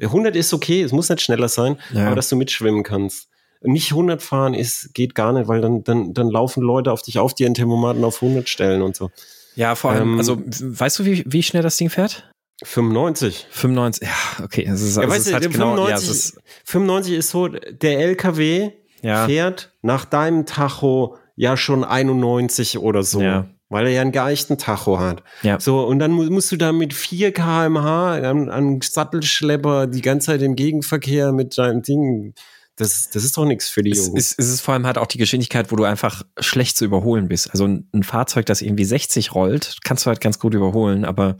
100 ist okay, es muss nicht schneller sein, ja. aber dass du mitschwimmen kannst. Nicht 100 fahren ist, geht gar nicht, weil dann, dann, dann laufen Leute auf dich auf, die ihren Thermomaten auf 100 stellen und so. Ja, vor allem, ähm, also weißt du, wie, wie schnell das Ding fährt? 95. 95, ja, okay. Es ist, ja, also weißt du, halt genau, 95, ja, ist 95 ist so, der LKW ja. fährt nach deinem Tacho ja schon 91 oder so. Ja. Weil er ja einen geeichten Tacho hat. Ja. So, und dann musst du da mit 4 kmh an, an Sattelschlepper die ganze Zeit im Gegenverkehr mit deinem Ding. Das, das ist doch nichts für die Jungs. Es, es, es ist vor allem halt auch die Geschwindigkeit, wo du einfach schlecht zu überholen bist. Also ein, ein Fahrzeug, das irgendwie 60 rollt, kannst du halt ganz gut überholen, aber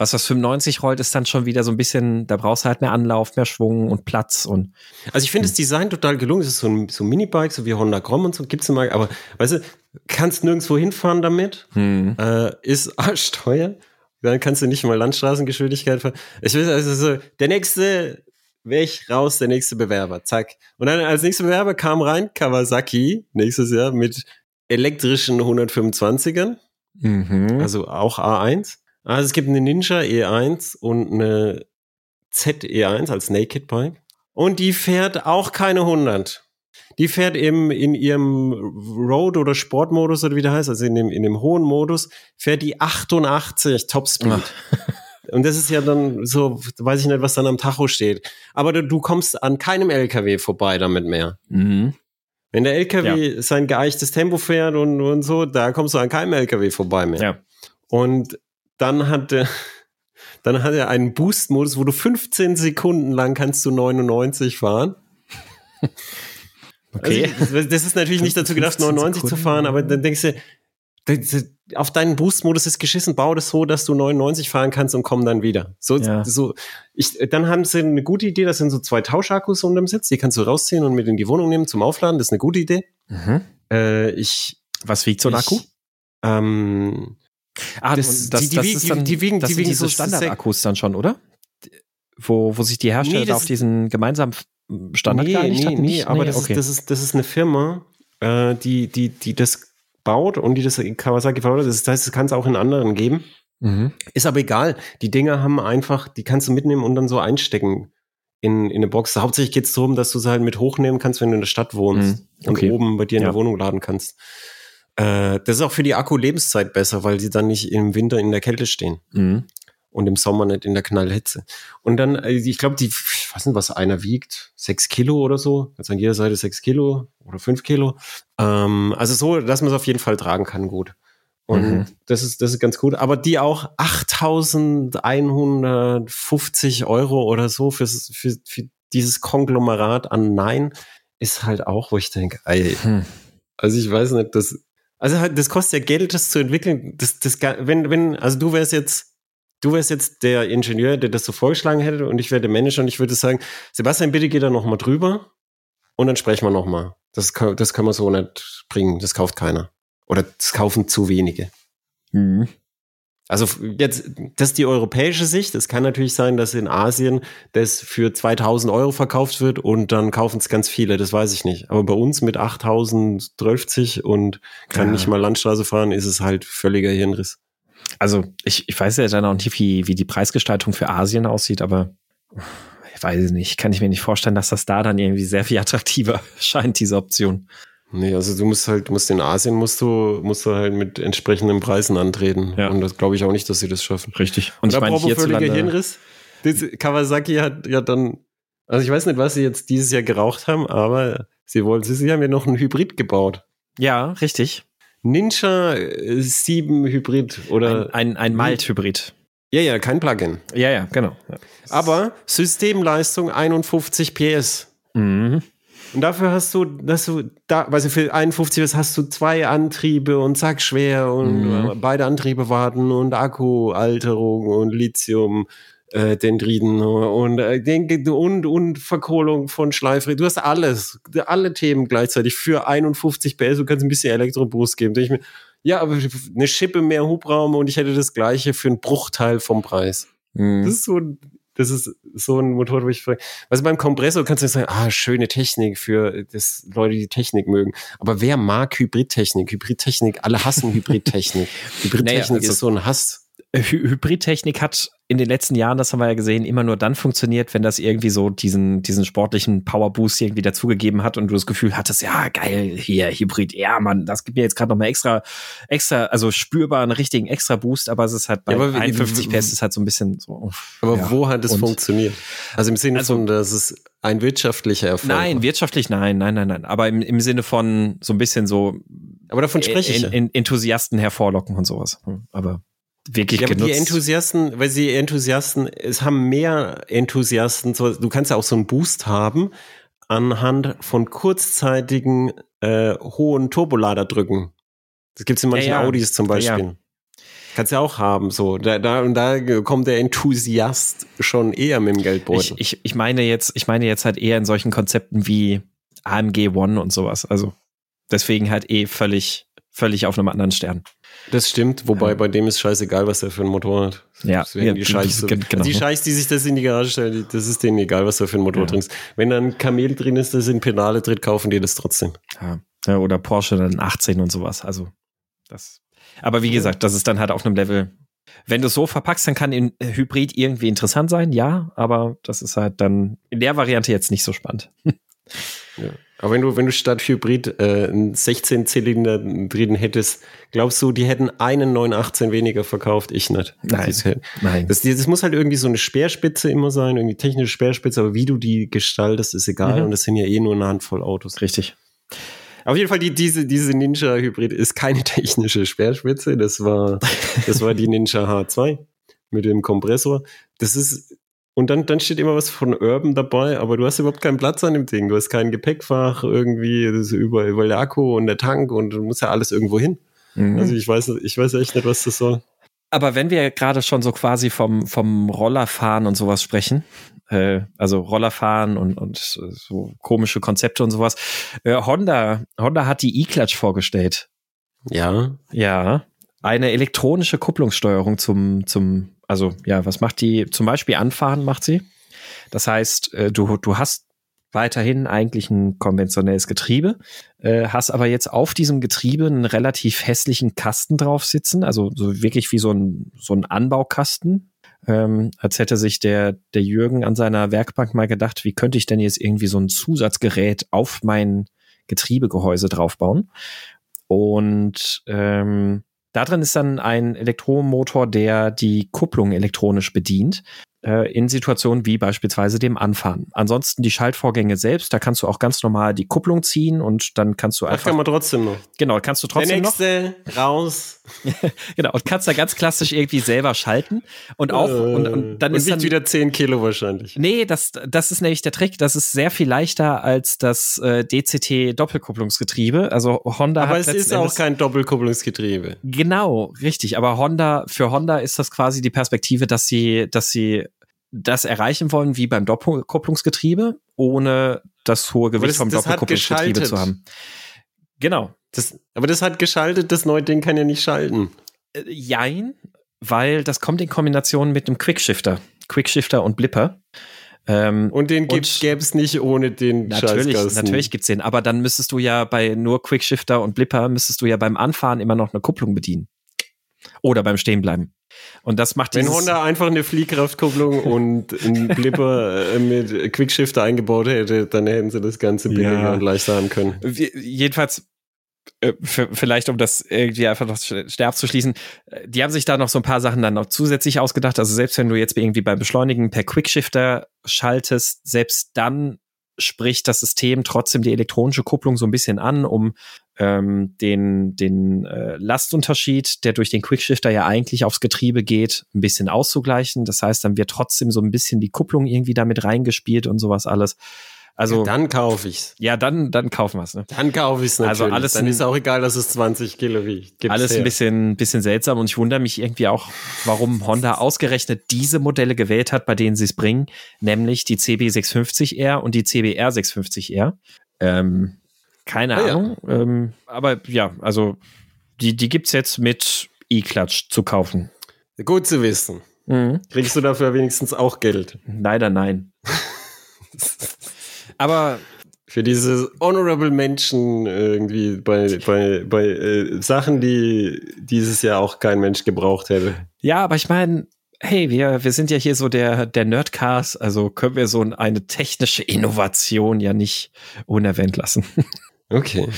was das 95 rollt, ist dann schon wieder so ein bisschen, da brauchst du halt mehr Anlauf, mehr Schwung und Platz und. Also ich finde das Design total gelungen. Es ist so ein, so Minibike, so wie Honda Grom und so gibt's immer, aber weißt du, kannst nirgendwo hinfahren damit, hm. äh, ist arschteuer. Dann kannst du nicht mal Landstraßengeschwindigkeit fahren. Ich will also so, der nächste weg, raus, der nächste Bewerber, zack. Und dann als nächster Bewerber kam rein Kawasaki nächstes Jahr mit elektrischen 125ern, mhm. also auch A1. Also es gibt eine Ninja E1 und eine ZE1 als Naked Bike. Und die fährt auch keine 100. Die fährt eben in ihrem Road- oder Sportmodus oder wie der heißt, also in dem, in dem hohen Modus, fährt die 88 Topspeed. Und das ist ja dann so, weiß ich nicht, was dann am Tacho steht. Aber du, du kommst an keinem LKW vorbei damit mehr. Mhm. Wenn der LKW ja. sein geeichtes Tempo fährt und, und so, da kommst du an keinem LKW vorbei mehr. Ja. Und dann hat er, dann hat er einen Boost-Modus, wo du 15 Sekunden lang kannst du 99 fahren. Okay. Also, das ist natürlich nicht dazu gedacht, 99 Sekunden. zu fahren, aber dann denkst du, auf deinen Boost-Modus ist geschissen, bau das so, dass du 99 fahren kannst und komm dann wieder. So, ja. so, ich, dann haben sie eine gute Idee, das sind so zwei Tauschakkus unter dem Sitz, die kannst du rausziehen und mit in die Wohnung nehmen zum Aufladen, das ist eine gute Idee. Mhm. Äh, ich, Was wiegt so ein Akku? Ähm, Ah, das, das, die, die, das ist dann, die, wiegen, das die wiegen diese so Standardakkus dann schon, oder? Wo, wo sich die Hersteller nee, auf diesen gemeinsamen Standard nee, geeinigt nee, Nee, aber nee, das, okay. ist, das, ist, das ist eine Firma, äh, die, die, die das baut und die das Kawasaki verbaut. Das heißt, es kann es auch in anderen geben. Mhm. Ist aber egal. Die Dinger haben einfach, die kannst du mitnehmen und dann so einstecken in, in eine Box. Hauptsächlich geht es darum, dass du sie halt mit hochnehmen kannst, wenn du in der Stadt wohnst mhm. okay. und oben bei dir in ja. der Wohnung laden kannst. Äh, das ist auch für die Akku-Lebenszeit besser, weil sie dann nicht im Winter in der Kälte stehen. Mhm. Und im Sommer nicht in der Knallhitze. Und dann, äh, ich glaube, die, ich weiß nicht, was einer wiegt, sechs Kilo oder so. Also an jeder Seite sechs Kilo oder fünf Kilo. Ähm, also so, dass man es auf jeden Fall tragen kann, gut. Und mhm. das ist, das ist ganz gut. Aber die auch 8150 Euro oder so für, für, für dieses Konglomerat an Nein ist halt auch, wo ich denke, ey, hm. also ich weiß nicht, das, also halt, das kostet ja Geld, das zu entwickeln. Das, das, wenn, wenn, also du wärst jetzt, du wärst jetzt der Ingenieur, der das so vorgeschlagen hätte und ich wäre der Manager und ich würde sagen, Sebastian, bitte geh da noch mal drüber und dann sprechen wir noch mal. Das, das können wir so nicht bringen. Das kauft keiner. Oder das kaufen zu wenige. Mhm. Also jetzt, das ist die europäische Sicht. Es kann natürlich sein, dass in Asien das für 2000 Euro verkauft wird und dann kaufen es ganz viele. Das weiß ich nicht. Aber bei uns mit 8012 und kann ja. nicht mal Landstraße fahren, ist es halt völliger Hirnriss. Also ich, ich weiß ja dann auch nicht, wie, wie die Preisgestaltung für Asien aussieht, aber ich weiß nicht. Kann ich mir nicht vorstellen, dass das da dann irgendwie sehr viel attraktiver scheint, diese Option. Nee, also du musst halt, du musst in Asien musst du, musst du halt mit entsprechenden Preisen antreten. Ja. Und das glaube ich auch nicht, dass sie das schaffen. Richtig. Und, Und ich meine, völliger Hirnriss. Das, Kawasaki hat ja dann, also ich weiß nicht, was sie jetzt dieses Jahr geraucht haben, aber sie wollen, sie haben ja noch einen Hybrid gebaut. Ja, richtig. Ninja 7 Hybrid oder. Ein, ein, ein Malt-Hybrid. Ja, ja, kein Plugin. Ja, ja, genau. Ja. Aber Systemleistung 51 PS. Mhm. Und dafür hast du, dass du da, weißt du, für 51 was hast du zwei Antriebe und zack schwer und mhm. beide Antriebe warten und Akkualterung und Lithium. Äh, Dendriden und, äh, und, und Verkohlung von Schleifrädern. Du hast alles, alle Themen gleichzeitig für 51 PS. Du kannst ein bisschen Elektroboost geben. ich mir, ja, aber eine Schippe mehr Hubraum und ich hätte das gleiche für einen Bruchteil vom Preis. Mhm. Das ist so, das ist so ein Motor, wo ich frage, also beim Kompressor kannst du sagen, ah, schöne Technik für das Leute, die Technik mögen. Aber wer mag Hybridtechnik? Hybridtechnik, alle hassen Hybridtechnik. Hybridtechnik naja, also, ist so ein Hass. Hybridtechnik hat in den letzten Jahren, das haben wir ja gesehen, immer nur dann funktioniert, wenn das irgendwie so diesen, diesen sportlichen Powerboost irgendwie dazugegeben hat und du das Gefühl hattest, ja, geil, hier, Hybrid, ja, Mann, das gibt mir jetzt gerade noch mal extra, extra, also spürbar einen richtigen extra Boost, aber es ist halt bei ja, 51 PS ist halt so ein bisschen so. Aber ja. wo hat es funktioniert? Also im Sinne also, von, dass es ein wirtschaftlicher Erfolg Nein, wirtschaftlich nein, nein, nein, nein, aber im, im Sinne von so ein bisschen so aber davon spreche ich. In, in, Enthusiasten hervorlocken und sowas. Hm, aber wirklich ja, genutzt. Die Enthusiasten, weil sie Enthusiasten, es haben mehr Enthusiasten, du kannst ja auch so einen Boost haben anhand von kurzzeitigen äh, hohen Turboladerdrücken. Das gibt's in manchen ja, ja. Audis zum Beispiel. Ja, Kannst ja auch haben, so. Da, da, und da kommt der Enthusiast schon eher mit dem Geldbeutel. Ich, ich, ich meine jetzt, ich meine jetzt halt eher in solchen Konzepten wie AMG One und sowas. Also deswegen halt eh völlig, völlig auf einem anderen Stern. Das stimmt, wobei ja. bei dem ist scheißegal, was er für ein Motor hat. Ja, ja die Scheiße. Genau. Die Scheiß, die sich das in die Garage stellen, das ist denen egal, was er für ein Motor ja. trinkst. Wenn da ein Kamel drin ist, das in Pedale tritt, kaufen die das trotzdem. Ja. ja oder Porsche dann 18 und sowas. Also das. Aber wie gesagt, das ist dann halt auf einem Level. Wenn du es so verpackst, dann kann ein Hybrid irgendwie interessant sein, ja, aber das ist halt dann in der Variante jetzt nicht so spannend. ja. Aber wenn du, wenn du statt Hybrid äh, einen 16-Zylinder drin hättest, glaubst du, die hätten einen 918 weniger verkauft? Ich nicht. Nein. Das, Nein. Das, das, muss halt irgendwie so eine Speerspitze immer sein, irgendwie technische Speerspitze, aber wie du die gestaltest, ist egal. Mhm. Und das sind ja eh nur eine Handvoll Autos. Richtig. Auf jeden Fall, die, diese, diese Ninja Hybrid ist keine technische Speerspitze. Das war, das war die Ninja H2 mit dem Kompressor. Das ist und dann, dann steht immer was von Urban dabei, aber du hast überhaupt keinen Platz an dem Ding. Du hast kein Gepäckfach irgendwie, das ist überall, überall der Akku und der Tank und du musst ja alles irgendwo hin. Mhm. Also ich weiß, ich weiß echt nicht, was das soll. Aber wenn wir gerade schon so quasi vom, vom Rollerfahren und sowas sprechen, äh, also Rollerfahren und, und so komische Konzepte und sowas, äh, Honda, Honda hat die E-Clutch vorgestellt. Ja. Ja. Eine elektronische Kupplungssteuerung zum, zum also ja, was macht die? Zum Beispiel anfahren macht sie. Das heißt, äh, du, du hast weiterhin eigentlich ein konventionelles Getriebe, äh, hast aber jetzt auf diesem Getriebe einen relativ hässlichen Kasten drauf sitzen, also so wirklich wie so ein, so ein Anbaukasten, ähm, als hätte sich der, der Jürgen an seiner Werkbank mal gedacht, wie könnte ich denn jetzt irgendwie so ein Zusatzgerät auf mein Getriebegehäuse draufbauen? Und ähm, da drin ist dann ein Elektromotor, der die Kupplung elektronisch bedient äh, in Situationen wie beispielsweise dem Anfahren. Ansonsten die Schaltvorgänge selbst, da kannst du auch ganz normal die Kupplung ziehen und dann kannst du einfach. Das kann man trotzdem noch. Genau, kannst du trotzdem Der nächste, noch. raus. genau, und kannst da ganz klassisch irgendwie selber schalten und auch, äh, und, und dann und ist dann wieder 10 Kilo wahrscheinlich. Nee, das, das ist nämlich der Trick. Das ist sehr viel leichter als das äh, DCT Doppelkupplungsgetriebe. Also Honda aber hat. Aber es ist auch kein Doppelkupplungsgetriebe. Genau, richtig. Aber Honda, für Honda ist das quasi die Perspektive, dass sie, dass sie das erreichen wollen wie beim Doppelkupplungsgetriebe, ohne das hohe Gewicht das, vom das Doppelkupplungsgetriebe zu haben. Genau. Das, aber das hat geschaltet, das neue Ding kann ja nicht schalten. Äh, jein, weil das kommt in Kombination mit dem Quickshifter. Quickshifter und Blipper. Ähm, und den gäbe es nicht ohne den Natürlich, natürlich gibt's den. Aber dann müsstest du ja bei nur Quickshifter und Blipper müsstest du ja beim Anfahren immer noch eine Kupplung bedienen. Oder beim Stehenbleiben. Und das macht Wenn Honda einfach eine Fliehkraftkupplung und einen Blipper äh, mit Quickshifter eingebaut hätte, dann hätten sie das Ganze billiger ja. und leichter haben können. Jedenfalls, äh, vielleicht um das irgendwie einfach noch sterb zu schließen, äh, die haben sich da noch so ein paar Sachen dann noch zusätzlich ausgedacht. Also selbst wenn du jetzt irgendwie beim Beschleunigen per Quickshifter schaltest, selbst dann spricht das System trotzdem die elektronische Kupplung so ein bisschen an, um ähm, den, den äh, Lastunterschied, der durch den Quickshifter ja eigentlich aufs Getriebe geht, ein bisschen auszugleichen. Das heißt, dann wird trotzdem so ein bisschen die Kupplung irgendwie damit reingespielt und sowas alles. Also ja, dann kaufe ich's. Ja, dann dann kaufen wir's. Ne? Dann kaufe ich's natürlich. Also alles dann ist auch egal, dass es 20 Kilo wiegt. Gibt's alles her. ein bisschen bisschen seltsam und ich wundere mich irgendwie auch, warum Honda ausgerechnet diese Modelle gewählt hat, bei denen sie es bringen, nämlich die CB650R und die CBR 650R. Ähm, keine ah, Ahnung. Ja. Ähm, aber ja, also die, die gibt es jetzt mit E-Klatsch zu kaufen. Gut zu wissen. Mhm. Kriegst du dafür wenigstens auch Geld? Leider nein. Aber für diese honorable Menschen irgendwie bei, bei, bei äh, Sachen, die dieses Jahr auch kein Mensch gebraucht hätte. Ja, aber ich meine, hey, wir, wir sind ja hier so der, der Nerdcast, also können wir so eine technische Innovation ja nicht unerwähnt lassen. Okay.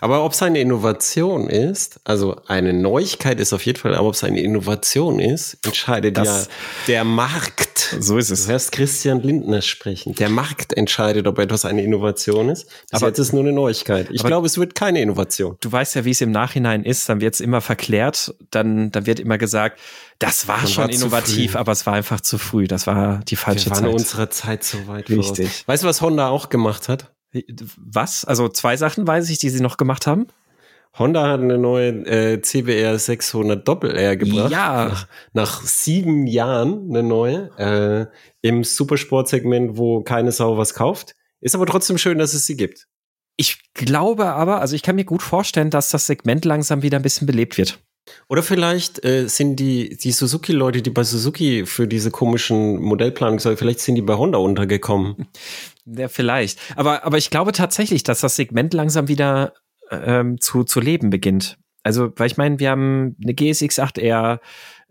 Aber ob es eine Innovation ist, also eine Neuigkeit ist auf jeden Fall, aber ob es eine Innovation ist, entscheidet das, ja der Markt. So ist es. Du hörst Christian Lindner sprechen. Der Markt entscheidet, ob etwas eine Innovation ist. Bis aber jetzt ist nur eine Neuigkeit. Ich glaube, es wird keine Innovation. Du weißt ja, wie es im Nachhinein ist. Dann wird es immer verklärt. Dann, dann wird immer gesagt, das war Man schon war innovativ, aber es war einfach zu früh. Das war die falsche Wir waren Zeit. unserer Zeit so weit Richtig. Voraus. Weißt du, was Honda auch gemacht hat? Was? Also zwei Sachen weiß ich, die sie noch gemacht haben. Honda hat eine neue äh, CBR 600 Doppel R gebracht. Ja. Nach, nach, sieben Jahren eine neue. Äh, Im Supersportsegment, wo keine Sau was kauft. Ist aber trotzdem schön, dass es sie gibt. Ich glaube aber, also ich kann mir gut vorstellen, dass das Segment langsam wieder ein bisschen belebt wird. Oder vielleicht äh, sind die, die Suzuki-Leute, die bei Suzuki für diese komischen Modellplanungen, vielleicht sind die bei Honda untergekommen. Ja, vielleicht. Aber, aber ich glaube tatsächlich, dass das Segment langsam wieder ähm, zu, zu leben beginnt. Also, weil ich meine, wir haben eine GSX 8R,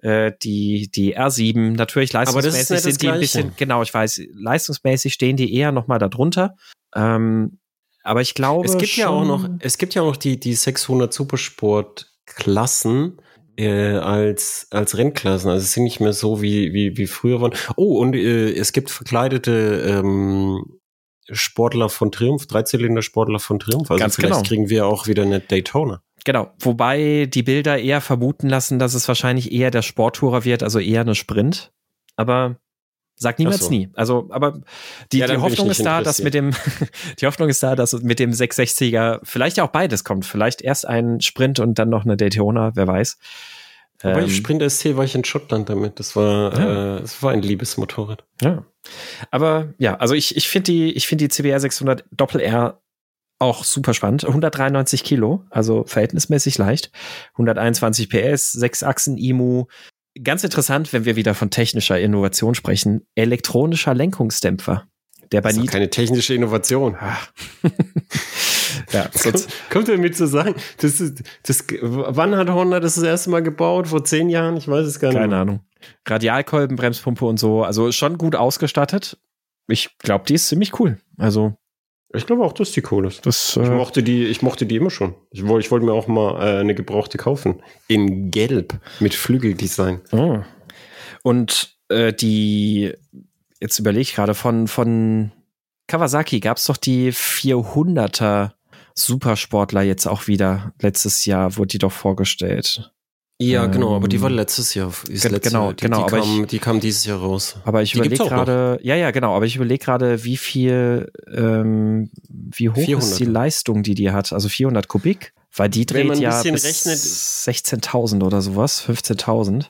äh, die, die R7, natürlich leistungsmäßig sind die ein bisschen, genau, ich weiß, leistungsmäßig stehen die eher nochmal darunter. Ähm, aber ich glaube. Es gibt ja auch noch, es gibt ja auch noch die, die 600 Supersport Klassen äh, als, als Rennklassen. Also es sind nicht mehr so wie, wie, wie früher waren. Oh, und äh, es gibt verkleidete ähm, Sportler von Triumph, Dreizylinder-Sportler von Triumph. Also Ganz vielleicht genau. kriegen wir auch wieder eine Daytona. Genau, wobei die Bilder eher vermuten lassen, dass es wahrscheinlich eher der Sporttourer wird, also eher eine Sprint. Aber Sag niemals so. nie. Also, aber die, ja, die Hoffnung ist da, dass mit dem, die Hoffnung ist da, dass mit dem 660er vielleicht auch beides kommt. Vielleicht erst ein Sprint und dann noch eine Daytona, wer weiß. Aber ähm, Sprint SC war ich in Schottland damit. Das war, ja. äh, das war ein Liebesmotorrad. Ja. Aber ja, also ich, ich finde die, ich finde die CBR 600 Doppel R auch super spannend. 193 Kilo, also verhältnismäßig leicht. 121 PS, sechs Achsen IMU, Ganz interessant, wenn wir wieder von technischer Innovation sprechen, elektronischer Lenkungsdämpfer. Der bei das ist keine technische Innovation. Ah. ja, sonst kommt er mir zu sagen, das ist, das, wann hat Honda das das erste Mal gebaut? Vor zehn Jahren? Ich weiß es gar nicht. Keine. Ahnung. Radialkolben, Bremspumpe und so. Also schon gut ausgestattet. Ich glaube, die ist ziemlich cool. Also ich glaube auch, dass die cool ist. Das, äh ich, mochte die, ich mochte die immer schon. Ich, wollte ich wollte mir auch mal äh, eine gebrauchte kaufen. In Gelb mit Flügeldesign. Oh. Und äh, die, jetzt überlege ich gerade, von, von Kawasaki gab es doch die 400er Supersportler jetzt auch wieder. Letztes Jahr wurde die doch vorgestellt. Ja, genau, aber die war ähm, letztes Jahr. Ist letzte, genau, die, genau. Die, aber kam, ich, die kam dieses Jahr raus. Aber ich überlege gerade, ja, ja, genau, aber ich überlege gerade, wie viel, ähm, wie hoch 400. ist die Leistung, die die hat? Also 400 Kubik, weil die dreht ja bis 16.000 oder sowas, 15.000.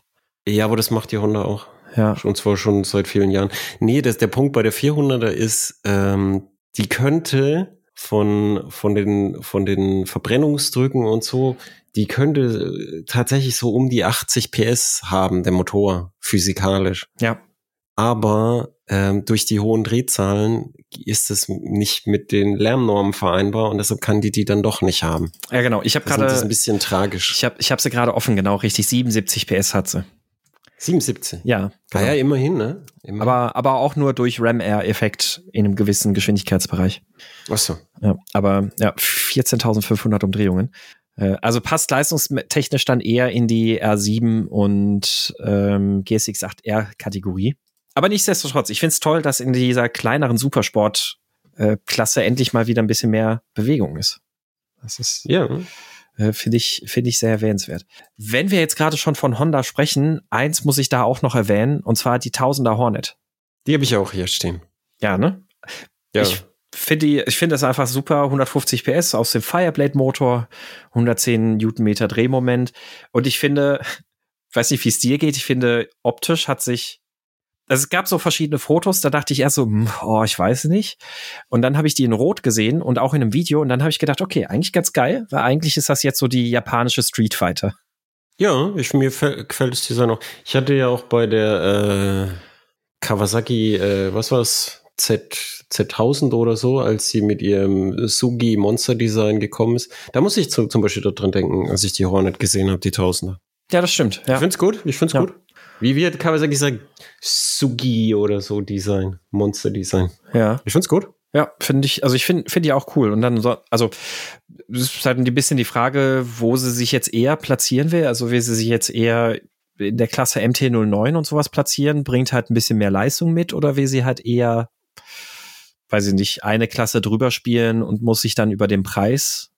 Ja, aber das macht die Honda auch. Ja. Und zwar schon seit vielen Jahren. Nee, das, der Punkt bei der 400er ist, ähm, die könnte von, von den, von den Verbrennungsdrücken und so, die könnte äh, tatsächlich so um die 80 PS haben, der Motor, physikalisch. Ja. Aber ähm, durch die hohen Drehzahlen ist es nicht mit den Lärmnormen vereinbar und deshalb kann die die dann doch nicht haben. Ja, genau. Ich habe gerade das ist ein bisschen tragisch. Ich habe ich hab sie gerade offen, genau, richtig 77 PS hat sie. 77. Ja. Genau. Ja, immerhin, ne? Immerhin. Aber, aber auch nur durch RAM-Air-Effekt in einem gewissen Geschwindigkeitsbereich. Ach so. Ja, aber ja, 14.500 Umdrehungen. Äh, also passt leistungstechnisch dann eher in die R7 und ähm, GSX 8R Kategorie. Aber nichtsdestotrotz, ich finde es toll, dass in dieser kleineren Supersport-Klasse äh, endlich mal wieder ein bisschen mehr Bewegung ist. Das ist ja äh, finde ich finde ich sehr erwähnenswert. Wenn wir jetzt gerade schon von Honda sprechen, eins muss ich da auch noch erwähnen und zwar die Tausender Hornet. Die habe ich auch hier stehen. Ja, ne? Ja. Ich finde die, ich finde das einfach super. 150 PS aus dem Fireblade Motor, 110 Newtonmeter Drehmoment. Und ich finde, weiß nicht, wie es dir geht. Ich finde, optisch hat sich, also es gab so verschiedene Fotos, da dachte ich erst so, hm, oh, ich weiß nicht. Und dann habe ich die in Rot gesehen und auch in einem Video und dann habe ich gedacht, okay, eigentlich ganz geil, weil eigentlich ist das jetzt so die japanische Street Fighter. Ja, ich, mir gefällt das Design auch. Ich hatte ja auch bei der äh, Kawasaki, äh, was war's, Z, Z1000 oder so, als sie mit ihrem Sugi Monster Design gekommen ist. Da muss ich zu, zum Beispiel dran denken, als ich die Hornet gesehen habe, die Tausender. Ja, das stimmt. Ja. Ich find's gut, ich find's Ja. gut. Wie wird Kawasaki sagen? Sugi oder so Design, Monster Design. Ja. Ich find's gut. Ja, finde ich, also ich finde finde die auch cool. Und dann so, also es ist halt ein bisschen die Frage, wo sie sich jetzt eher platzieren will. Also will sie sich jetzt eher in der Klasse MT09 und sowas platzieren, bringt halt ein bisschen mehr Leistung mit oder will sie halt eher, weiß ich nicht, eine Klasse drüber spielen und muss sich dann über den Preis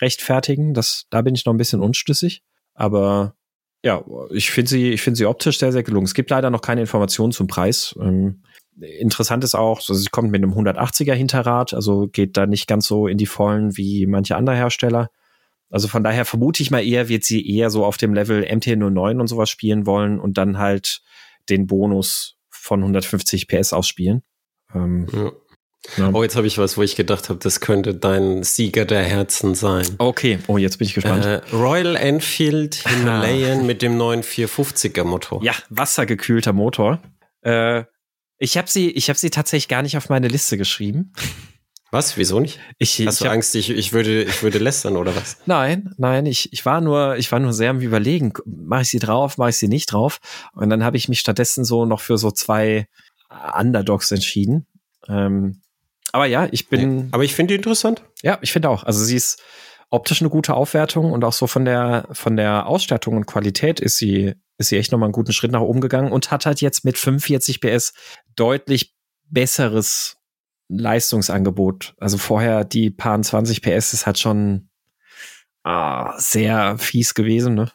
rechtfertigen. Das, da bin ich noch ein bisschen unschlüssig. Aber ja, ich finde sie, ich finde sie optisch sehr, sehr gelungen. Es gibt leider noch keine Informationen zum Preis. Ähm, interessant ist auch, also sie kommt mit einem 180er Hinterrad, also geht da nicht ganz so in die Vollen wie manche andere Hersteller. Also von daher vermute ich mal eher, wird sie eher so auf dem Level MT09 und sowas spielen wollen und dann halt den Bonus von 150 PS ausspielen. Ähm, Ja. Ja. Oh, jetzt habe ich was, wo ich gedacht habe, das könnte dein Sieger der Herzen sein. okay, oh, jetzt bin ich gespannt. Äh, Royal Enfield Himalayan mit dem neuen 450er Motor. Ja, wassergekühlter Motor. Äh, ich habe sie, ich habe sie tatsächlich gar nicht auf meine Liste geschrieben. Was? Wieso nicht? Ich, Hast ich du hab, Angst, ich, ich, würde, ich würde lästern oder was? Nein, nein, ich, ich war nur, ich war nur sehr am überlegen, mache ich sie drauf, mache ich sie nicht drauf. Und dann habe ich mich stattdessen so noch für so zwei Underdogs entschieden. Ähm, aber ja, ich bin, Aber ich finde die interessant. ja, ich finde auch. Also sie ist optisch eine gute Aufwertung und auch so von der, von der Ausstattung und Qualität ist sie, ist sie echt nochmal einen guten Schritt nach oben gegangen und hat halt jetzt mit 45 PS deutlich besseres Leistungsangebot. Also vorher die paar 20 PS ist halt schon ah, sehr fies gewesen, ne?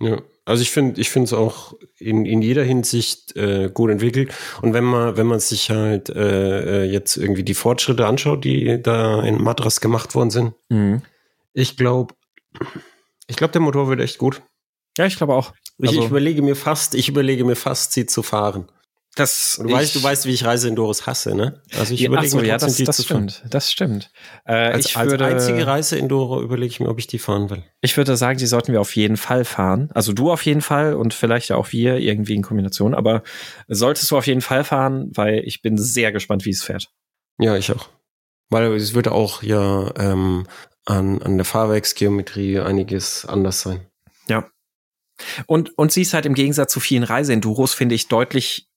Ja. Also ich finde, ich finde es auch in, in jeder Hinsicht äh, gut entwickelt. Und wenn man, wenn man sich halt äh, äh, jetzt irgendwie die Fortschritte anschaut, die da in Madras gemacht worden sind, Mhm. ich glaube, ich glaube, der Motor wird echt gut. Ja, ich glaube auch. Ich, Also- ich überlege mir fast, ich überlege mir fast, sie zu fahren. Das, Du weißt, du weißt, wie ich Reiseenduros hasse, ne? Also ich ja, überlege so, mir ja, das, die das zu fahren. stimmt. Das stimmt. Äh, Als, ich als würde, einzige Reiseenduro überlege ich mir, ob ich die fahren will. Ich würde sagen, die sollten wir auf jeden Fall fahren. Also du auf jeden Fall und vielleicht auch wir irgendwie in Kombination. Aber solltest du auf jeden Fall fahren, weil ich bin sehr gespannt, wie es fährt. Ja, ich auch. Weil es wird auch ja ähm, an, an der Fahrwerksgeometrie einiges anders sein. Und, und sie ist halt im Gegensatz zu vielen Reiseenduros, finde ich, deutlich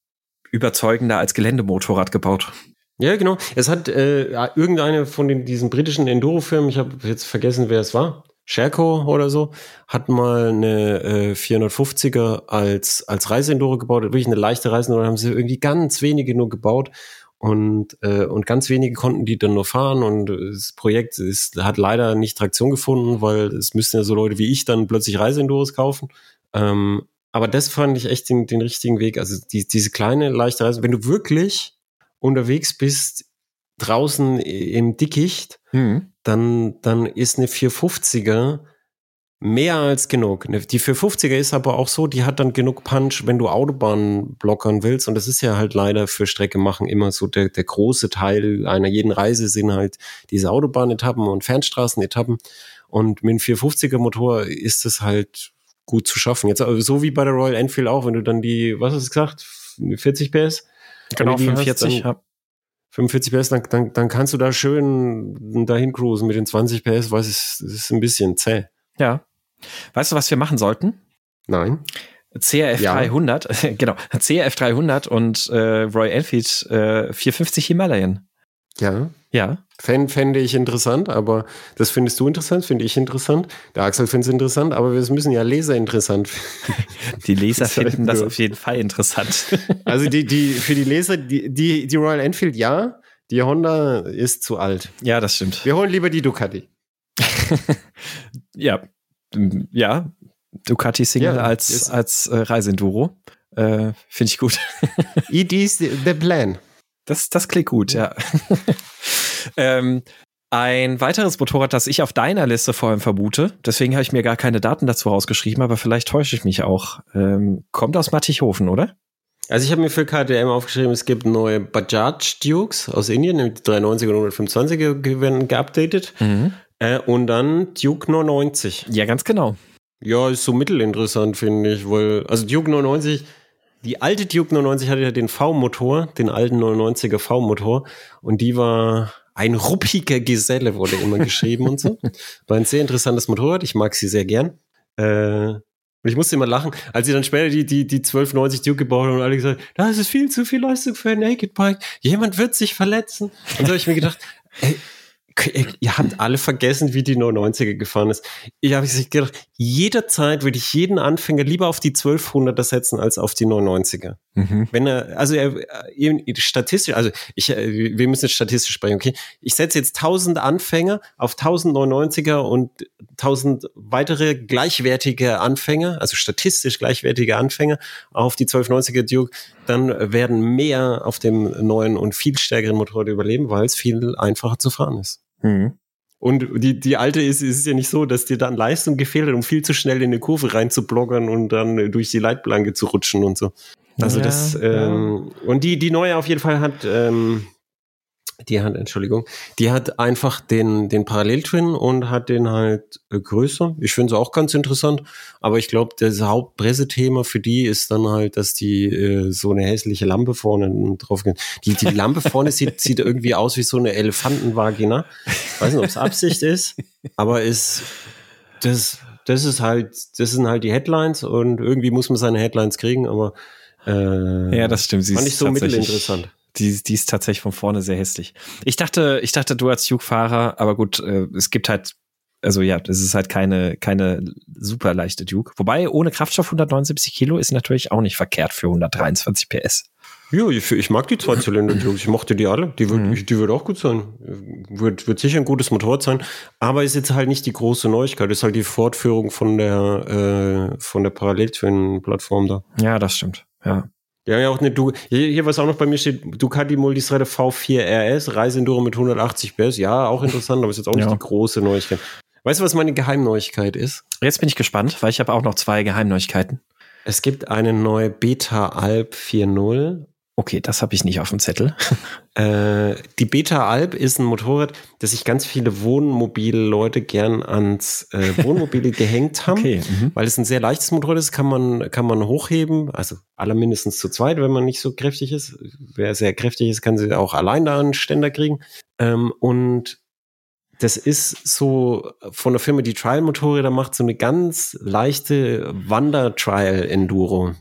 überzeugender als Geländemotorrad gebaut. Ja, genau. Es hat äh, irgendeine von den, diesen britischen Enduro-Firmen, ich habe jetzt vergessen, wer es war, Sherco oder so, hat mal eine äh, 450er als, als Reiseenduro gebaut, wirklich eine leichte Reiseenduro, haben sie irgendwie ganz wenige nur gebaut und, äh, und ganz wenige konnten die dann nur fahren und das Projekt ist, hat leider nicht Traktion gefunden, weil es müssten ja so Leute wie ich dann plötzlich Reiseenduros kaufen. Ähm, aber das fand ich echt den, den richtigen Weg. Also die, diese kleine, leichte Reise, wenn du wirklich unterwegs bist, draußen im Dickicht, Mhm. dann, dann ist eine 450er mehr als genug. Die 450er ist aber auch so, die hat dann genug Punch, wenn du Autobahnen blockern willst. Und das ist ja halt leider für Strecke machen immer so der, der große Teil einer jeden Reise sind halt diese Autobahnetappen und Fernstraßenetappen. Und mit einem 450er Motor ist es halt gut zu schaffen. Jetzt also so wie bei der Royal Enfield auch, wenn du dann die, was hast du gesagt, 40 PS? Genau, Wenn du die hast, 45. dann- ja. 45 PS, dann, dann, dann kannst du da schön dahin cruisen mit den 20 PS, weil es es ist ein bisschen zäh. ja. Weißt du, was wir machen sollten? Nein. CRF Ja. 300, genau, CRF 300 und äh, Royal Enfield äh, 450 Himalayan. Ja. Ja, fände ich interessant, aber das findest du interessant, finde ich interessant. Der Axel findet es interessant, aber wir müssen ja Leser interessant finden. die Leser finden das auf jeden Fall interessant. Also die, die, für die Leser, die, die, die Royal Enfield ja, die Honda ist zu alt. ja, das stimmt. Wir holen lieber die Ducati. Ja, ja, Ducati Single Ja, als, als äh, Reiseenduro. Äh, Finde ich gut. It is the plan. Das, das klingt gut, ja. ähm, ein weiteres Motorrad, das ich auf deiner Liste vor allem vermute, deswegen habe ich mir gar keine Daten dazu rausgeschrieben, aber vielleicht täusche ich mich auch, ähm, kommt aus Mattighofen, oder? Also ich habe mir für KTM aufgeschrieben, es gibt neue Bajaj Dukes aus Indien, die 390 und 125 werden geupdatet. Mhm. Äh, und dann Duke 990. Ja, ganz genau. Ja, ist so mittelinteressant, finde ich, weil, also Duke 99, die alte Duke 99 hatte ja den V-Motor, den alten 99er V-Motor, und die war ein ruppiger Geselle, wurde immer geschrieben und so. War ein sehr interessantes Motorrad, ich mag sie sehr gern. Äh, und ich musste immer lachen, als sie dann später die, die, die 1290 Duke gebaut haben und alle gesagt, das ist viel zu viel Leistung für ein Naked Bike. Jemand wird sich verletzen. Und so habe ich mir gedacht, ey, ihr habt alle vergessen, wie die 99er gefahren ist. Ich habe gedacht, jederzeit würde ich jeden Anfänger lieber auf die 1200er setzen als auf die 99er. Mhm. Wenn er, also er, statistisch, also ich, äh, wir müssen jetzt statistisch sprechen, okay? Ich setze jetzt 1000 Anfänger auf 1099er und 1000 weitere gleichwertige Anfänger, also statistisch gleichwertige Anfänger auf die 1290er Duke, dann werden mehr auf dem neuen und viel stärkeren Motorrad überleben, weil es viel einfacher zu fahren ist. Mhm. Und die, die alte ist, ist ja nicht so, dass dir dann Leistung gefehlt hat, um viel zu schnell in eine Kurve reinzubloggern und dann durch die Leitplanke zu rutschen und so. Also ja, das, ähm, ja. und die, die neue auf jeden Fall hat, ähm, die hat, Entschuldigung, die hat einfach den, den Parallel-Twin und hat den halt äh, größer. Ich finde es auch ganz interessant, aber ich glaube, das Hauptpressethema für die ist dann halt, dass die äh, so eine hässliche Lampe vorne drauf gehen. Die, die Lampe vorne sieht, sieht irgendwie aus wie so eine Elefantenvagina. Weiß nicht, ob es Absicht ist, aber ist, das, das ist halt, das sind halt die Headlines und irgendwie muss man seine Headlines kriegen, aber äh, ja, das stimmt. Sie fand ich so mittelinteressant die, die ist tatsächlich von vorne sehr hässlich. Ich dachte, ich dachte, du als Duke-Fahrer, aber gut, äh, es gibt halt, also ja, das ist halt keine, keine super leichte Duke. Wobei, ohne Kraftstoff 179 Kilo ist natürlich auch nicht verkehrt für 123 PS. Ja, ich, ich mag die zwei Zylinder Duke. Ich mochte die alle. Die wird, mhm. die wird auch gut sein. Wird, wird sicher ein gutes Motorrad sein. Aber ist jetzt halt nicht die große Neuigkeit. Ist halt die Fortführung von der, äh, von der Parallel-Twin-Plattform da. Ja, das stimmt. Ja. Ja, ja, auch eine du hier, hier, was auch noch bei mir steht, Ducati Multistrada V4 RS, Reiseenduro mit 180 PS. Ja, auch interessant, aber ist jetzt auch nicht ja. die große Neuigkeit. Weißt du, was meine Geheimneuigkeit ist? Jetzt bin ich gespannt, weil ich habe auch noch zwei Geheimneuigkeiten. Es gibt eine neue Beta Alp 4.0 Okay, das habe ich nicht auf dem Zettel. äh, die Beta Alp ist ein Motorrad, das sich ganz viele Wohnmobil-Leute gern ans äh, Wohnmobile gehängt haben, okay, mhm. weil es ein sehr leichtes Motorrad ist, kann man, kann man hochheben, also aller mindestens zu zweit, wenn man nicht so kräftig ist. Wer sehr kräftig ist, kann sie auch allein da einen Ständer kriegen. Ähm, und das ist so von der Firma, die Trial-Motorräder macht, so eine ganz leichte Wander-Trial-Enduro.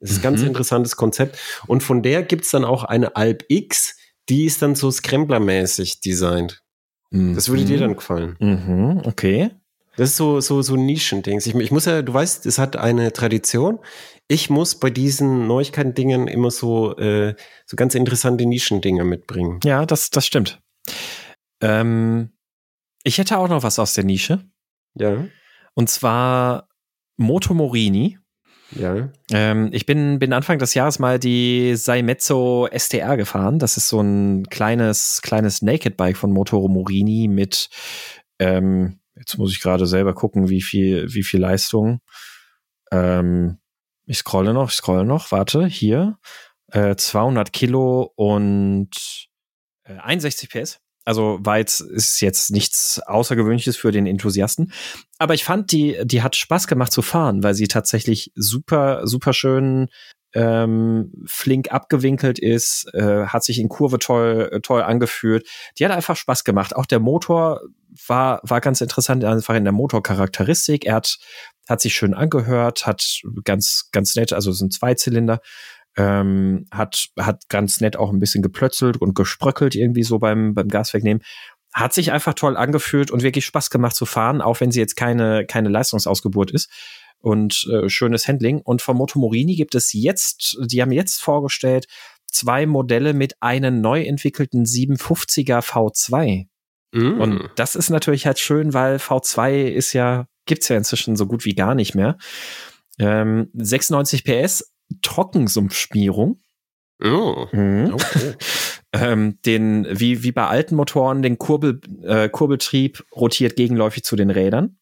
Das ist ein ganz mhm. interessantes Konzept. Und von der gibt's dann auch eine Alp X, die ist dann so Scrambler-mäßig designt. Mhm. Das würde dir mhm. dann gefallen. Mhm. Okay. Das ist so, so, so Nischendings. Ich, ich muss ja, du weißt, es hat eine Tradition. Ich muss bei diesen Neuigkeiten-Dingen immer so, äh, so ganz interessante Nischendinge mitbringen. Ja, das, das stimmt. Ähm, ich hätte auch noch was aus der Nische. Ja. Und zwar Moto Morini. Ja. Ähm, ich bin, bin Anfang des Jahres mal die Saimezzo STR gefahren. Das ist so ein kleines, kleines Naked Bike von Motoro Morini mit, ähm, jetzt muss ich gerade selber gucken, wie viel, wie viel Leistung. Ähm, ich scrolle noch, ich scrolle noch, warte, hier. Äh, 200 Kilo und äh, 61 PS. Also war jetzt, ist jetzt nichts Außergewöhnliches für den Enthusiasten. Aber ich fand, die, die hat Spaß gemacht zu fahren, weil sie tatsächlich super, super schön ähm, flink abgewinkelt ist, äh, hat sich in Kurve toll, toll angefühlt. Die hat einfach Spaß gemacht. Auch der Motor war, war ganz interessant, einfach in der Motorcharakteristik. Er hat, hat sich schön angehört, hat ganz, ganz nett, also sind zwei Zylinder, ähm, hat, hat ganz nett auch ein bisschen geplötzelt und gespröckelt irgendwie so beim, beim Gas wegnehmen. Hat sich einfach toll angefühlt und wirklich Spaß gemacht zu fahren, auch wenn sie jetzt keine, keine Leistungsausgeburt ist. Und äh, schönes Handling. Und von Motomorini gibt es jetzt, die haben jetzt vorgestellt, zwei Modelle mit einem neu entwickelten 750er V2. Mm. Und das ist natürlich halt schön, weil V2 ist ja, gibt's ja inzwischen so gut wie gar nicht mehr. Ähm, 96 PS, Trockensumpfschmierung. Oh. Mhm. Okay. ähm, den, wie, wie bei alten Motoren, den Kurbel, äh, Kurbeltrieb rotiert gegenläufig zu den Rädern.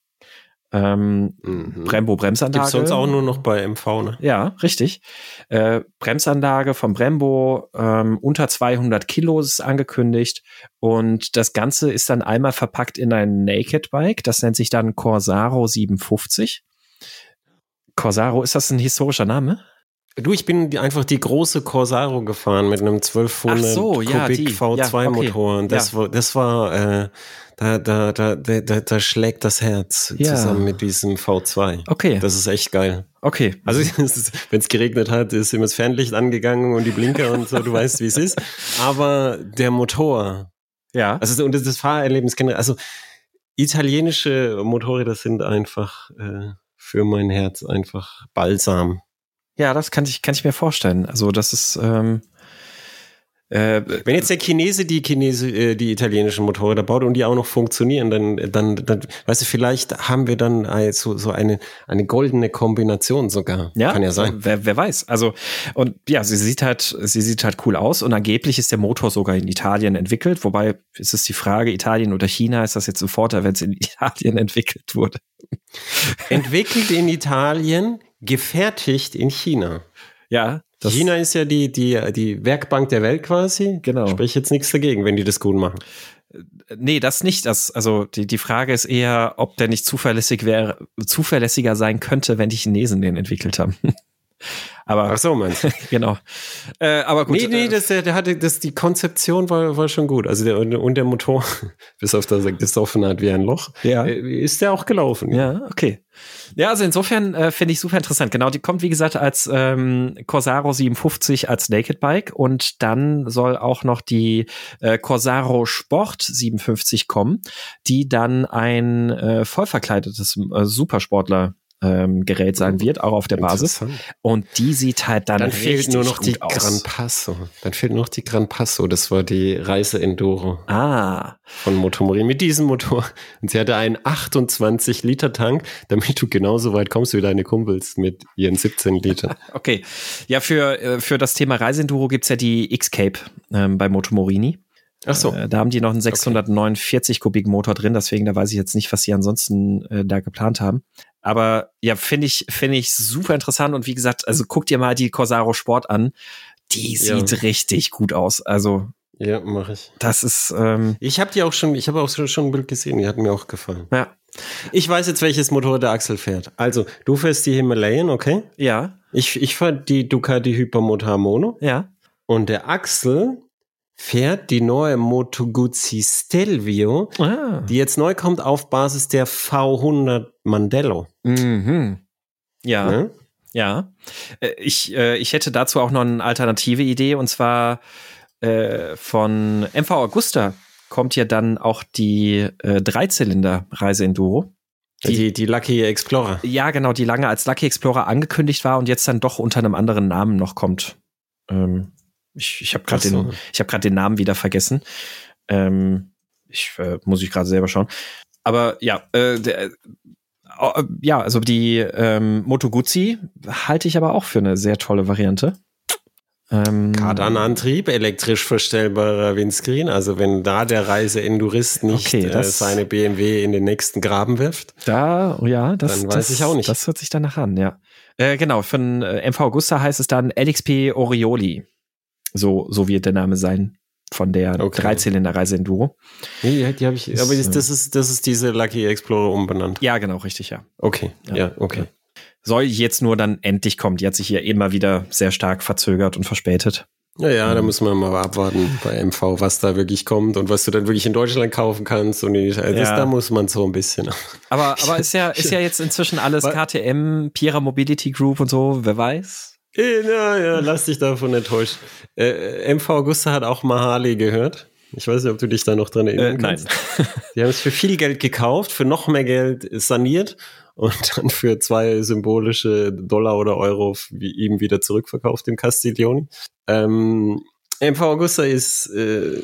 Ähm, mhm. Brembo Bremsanlage. Gibt's sonst auch nur noch bei MV, ne? Ja, richtig. Äh, Bremsanlage vom Brembo, ähm, unter 200 Kilo ist angekündigt. Und das Ganze ist dann einmal verpackt in ein Naked Bike. Das nennt sich dann Corsaro 750. Corsaro, ist das ein historischer Name? Du, ich bin einfach die große Corsaro gefahren mit einem 1200 so, ja, Kubik die. V2-Motor. Ja, und das war, das war, äh, da, da, da, da, da, schlägt das Herz Ja. zusammen mit diesem V2. Okay, Das ist echt geil. okay. Also wenn es geregnet hat, ist immer das Fernlicht angegangen und die Blinker und so, du weißt, wie es ist. Aber der Motor, ja. also und das, das Fahrerlebnis generell, also italienische Motorräder sind einfach äh, für mein Herz einfach Balsam. Ja, das kann ich, kann ich mir vorstellen. Also, das ist, ähm, äh, Wenn jetzt der Chinese die Chinese, äh, die italienischen Motorräder baut und die auch noch funktionieren, dann, dann, dann, weißt du, vielleicht haben wir dann so, so eine, eine goldene Kombination sogar. ja, Kann ja sein. Wer, wer weiß. Also, und ja, sie sieht halt, sie sieht halt cool aus und angeblich ist der Motor sogar in Italien entwickelt. Wobei, ist es die Frage, Italien oder China, ist das jetzt ein Vorteil, wenn es in Italien entwickelt wurde? Entwickelt in Italien, gefertigt in China. Ja, China ist ja die, die, die Werkbank der Welt quasi. Genau. Sprich jetzt nichts dagegen, wenn die das gut machen. Nee, das nicht. Das, also die, die Frage ist eher, ob der nicht zuverlässig wäre, zuverlässiger sein könnte, wenn die Chinesen den entwickelt haben. Aber Ach so, meinst du? genau. Äh, aber gut. nee, nee, äh, das, der, der hatte, das, die Konzeption war, war schon gut. Also der, und der Motor, bis auf das er gesoffen hat wie ein Loch, ja. äh, ist der auch gelaufen. Ja, okay. Ja, also insofern äh, finde ich super interessant. Genau, die kommt, wie gesagt, als ähm, Corsaro 57 als Naked Bike und dann soll auch noch die äh, Corsaro Sport 57 kommen, die dann ein äh, voll verkleidetes äh, Supersportler ähm, Gerät sein wird, auch auf der Basis. Und die sieht halt dann, Dann fehlt nur noch die aus. Gran Passo. Dann fehlt nur noch die Gran Passo. Das war die Reise Enduro Ah, von Motomorin mit diesem Motor. Und sie hatte einen 28 Liter Tank, damit du genauso weit kommst wie deine Kumpels mit ihren 17 Litern. okay. Ja, für, äh, für das Thema Reiseenduro gibt's ja die X-Cape ähm, bei Motomorini. Ach so. Äh, da haben die noch einen 649 Kubik Motor drin, deswegen da weiß ich jetzt nicht, was sie ansonsten äh, da geplant haben. Aber ja, finde ich, finde ich super interessant und wie gesagt, also guck dir mal die Corsaro Sport an. Die Ja. sieht richtig gut aus. Also, Ja, mache ich. das ist, ähm, Ich habe die auch schon, ich habe auch schon schon ein Bild gesehen, die hat mir auch gefallen. ja. Ich weiß jetzt, welches Motor der Axel fährt. Also, du fährst die Himalayan, okay? Ja, Ich, ich fahre die Ducati Hypermotor Mono ja. und der Axel fährt die neue Moto Guzzi Stelvio, Ah. die jetzt neu kommt auf Basis der V100 Mandello. Mhm. Ja. Ne? Ja, äh, ich, äh, ich hätte dazu auch noch eine alternative Idee und zwar äh, von MV Augusta kommt ja dann auch die äh, Dreizylinder Reise Enduro. Die- Die, die Lucky Explorer. Ja, genau, die lange als Lucky Explorer angekündigt war und jetzt dann doch unter einem anderen Namen noch kommt. Ähm, ich ich habe gerade so. den, ich gerade den Namen wieder vergessen. Ähm, ich äh, muss ich gerade selber schauen. Aber ja, äh, der, ja, also die ähm, Moto Guzzi halte ich aber auch für eine sehr tolle Variante. Ähm, Kardanantrieb, elektrisch verstellbarer Windscreen. Also wenn da der Reise-Endurist nicht Okay, äh, das- seine BMW in den nächsten Graben wirft. Da, ja, das, Dann weiß das, ich auch nicht. Das hört sich danach an, ja. Äh, genau, von äh, MV Augusta heißt es dann LXP Orioli. So, so wird der Name sein von der Okay. Dreizylinder-Reise Enduro. Nee, die, habe ich, aber das, das, ist, das ist diese Lucky Explorer umbenannt. Ja, genau, richtig, ja. Okay, Ja, ja, okay. Soll jetzt nur dann endlich kommen. Die hat sich hier immer wieder sehr stark verzögert und verspätet. Naja, da Mhm. müssen wir mal abwarten bei MV, was da wirklich kommt und was du dann wirklich in Deutschland kaufen kannst. Und das, Ja. da muss man so ein bisschen. Aber, aber ist ja, ist ja jetzt inzwischen alles KTM, Pira Mobility Group und so, wer weiß. Ja, ja, lass dich davon enttäuschen. Äh, MV Augusta hat auch Mahali gehört. Ich weiß nicht, ob du dich da noch dran erinnern Äh, nein. kannst. Die haben es für viel Geld gekauft, für noch mehr Geld saniert und dann für zwei symbolische Dollar oder Euro wie ihm wieder zurückverkauft, dem Castiglioni. Ähm, MV Augusta ist äh,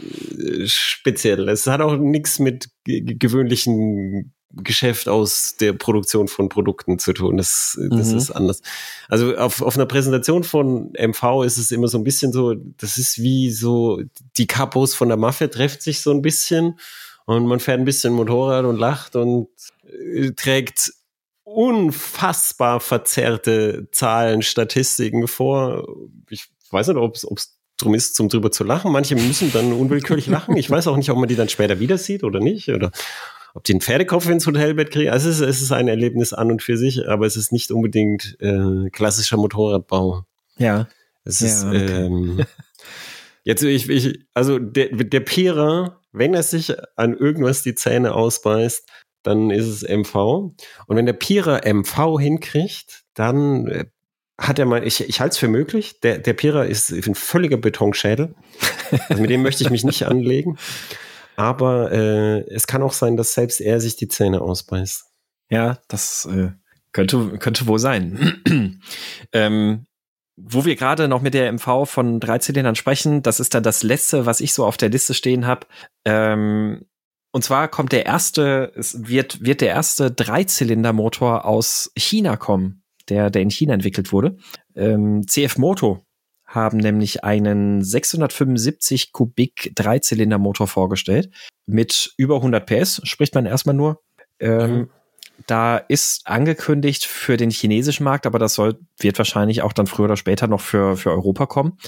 speziell. Es hat auch nichts mit ge- gewöhnlichen Geschäft aus der Produktion von Produkten zu tun. Das, das Mhm. ist anders. Also auf, auf einer Präsentation von MV ist es immer so ein bisschen so, das ist wie so, die Kapos von der Mafia trefft sich so ein bisschen und man fährt ein bisschen Motorrad und lacht und äh, trägt unfassbar verzerrte Zahlen, Statistiken vor. Ich weiß nicht, ob es drum ist, zum drüber zu lachen. Manche müssen dann unwillkürlich lachen. Ich weiß auch nicht, ob man die dann später wieder sieht oder nicht. Oder ob die einen Pferdekopf ins Hotelbett kriegen. Also es ist, es ist ein Erlebnis an und für sich, aber es ist nicht unbedingt äh, klassischer Motorradbau. Ja. Es Ja, ist, okay. ähm, jetzt, ich, ich, also der, der Pira, wenn er sich an irgendwas die Zähne ausbeißt, dann ist es MV. Und wenn der Pira MV hinkriegt, dann äh, hat er mal, ich, ich halte es für möglich. Der, der Pira ist ein völliger Betonschädel. Also mit dem möchte ich mich nicht anlegen. Aber äh, es kann auch sein, dass selbst er sich die Zähne ausbeißt. Ja, das äh, könnte, könnte wohl sein. ähm, wo wir gerade noch mit der MV von Dreizylindern sprechen, das ist dann das letzte, was ich so auf der Liste stehen habe. Ähm, und zwar kommt der erste, es wird, wird der erste Dreizylindermotor aus China kommen, der, der in China entwickelt wurde. Ähm, CF Moto haben nämlich einen 675 Kubik Dreizylindermotor vorgestellt mit über 100 PS, spricht man erstmal nur. Ähm, Mhm. Da ist angekündigt für den chinesischen Markt, aber das soll, wird wahrscheinlich auch dann früher oder später noch für, für Europa kommen.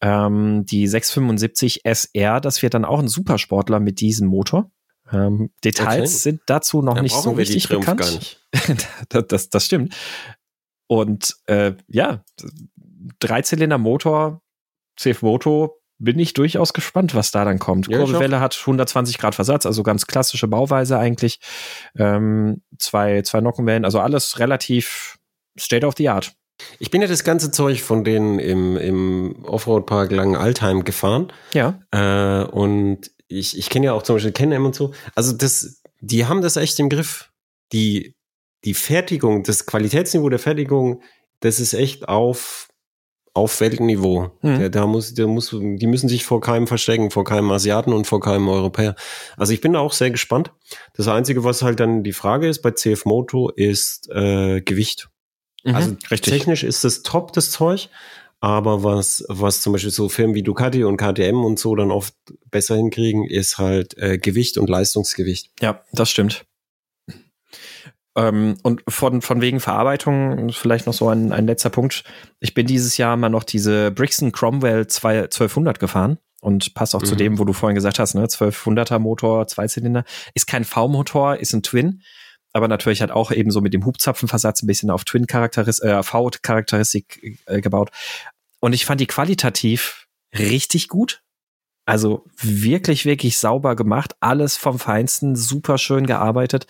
Ähm, die 675 SR, das wird dann auch ein Supersportler mit diesem Motor. Ähm, Details Okay. sind dazu noch Da nicht so richtig bekannt. nicht. das, das, das stimmt. Und äh, ja, Dreizylinder-Motor, CF Moto, bin ich durchaus gespannt, was da dann kommt. Ja, Kurbelwelle hat 120 Grad Versatz, also ganz klassische Bauweise eigentlich. Ähm, zwei, zwei Nockenwellen, also alles relativ state of the art. Ich bin ja das ganze Zeug von denen im, im Offroad-Park Langen-Altheim gefahren. Ja. Äh, und ich, ich kenne ja auch zum Beispiel Can-Am und so. Also das, die haben das echt im Griff. Die, die Fertigung, das Qualitätsniveau der Fertigung, das ist echt auf, auf Weltniveau. Mhm. Da, da muss, da muss, die müssen sich vor keinem verstecken, vor keinem Asiaten und vor keinem Europäer. Also ich bin da auch sehr gespannt. Das Einzige, was halt dann die Frage ist bei CF Moto, ist äh, Gewicht. Also Mhm, richtig. technisch ist das top, das Zeug. Aber was, was zum Beispiel so Firmen wie Ducati und KTM und so dann oft besser hinkriegen, ist halt äh, Gewicht und Leistungsgewicht. Ja, das stimmt. Ähm, und von, von wegen Verarbeitung vielleicht noch so ein, ein letzter Punkt. Ich bin dieses Jahr mal noch diese Brixton Cromwell 2 1200 gefahren und passt auch zu Mhm. dem, wo du vorhin gesagt hast, ne, 1200er Motor, Zweizylinder. Ist kein V-Motor, ist ein Twin, aber natürlich hat auch eben so mit dem Hubzapfenversatz ein bisschen auf Twin-Charakteris äh, V-Charakteristik äh, gebaut. Und ich fand die qualitativ richtig gut. Also wirklich, wirklich sauber gemacht. Alles vom Feinsten, super schön gearbeitet.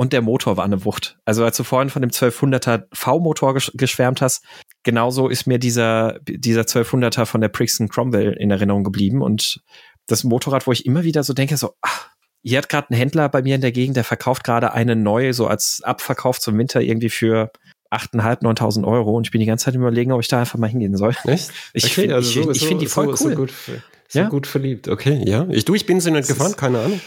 Und der Motor war eine Wucht. Also als du vorhin von dem 1200er V-Motor gesch geschwärmt hast, genauso ist mir dieser, dieser 1200er von der Brixton Cromwell in Erinnerung geblieben. Und das Motorrad, wo ich immer wieder so denke, so, ach, hier hat gerade ein Händler bei mir in der Gegend, der verkauft gerade eine neue, so als Abverkauf zum Winter irgendwie für 8.500, 9.000 Euro. Und ich bin die ganze Zeit überlegen, ob ich da einfach mal hingehen soll. Echt? Ich find- ich- ich find die voll so, cool. So gut, so Ja. gut verliebt. Okay, ja. Ich, du, ich bin sie nicht Das gefahren, keine Ahnung.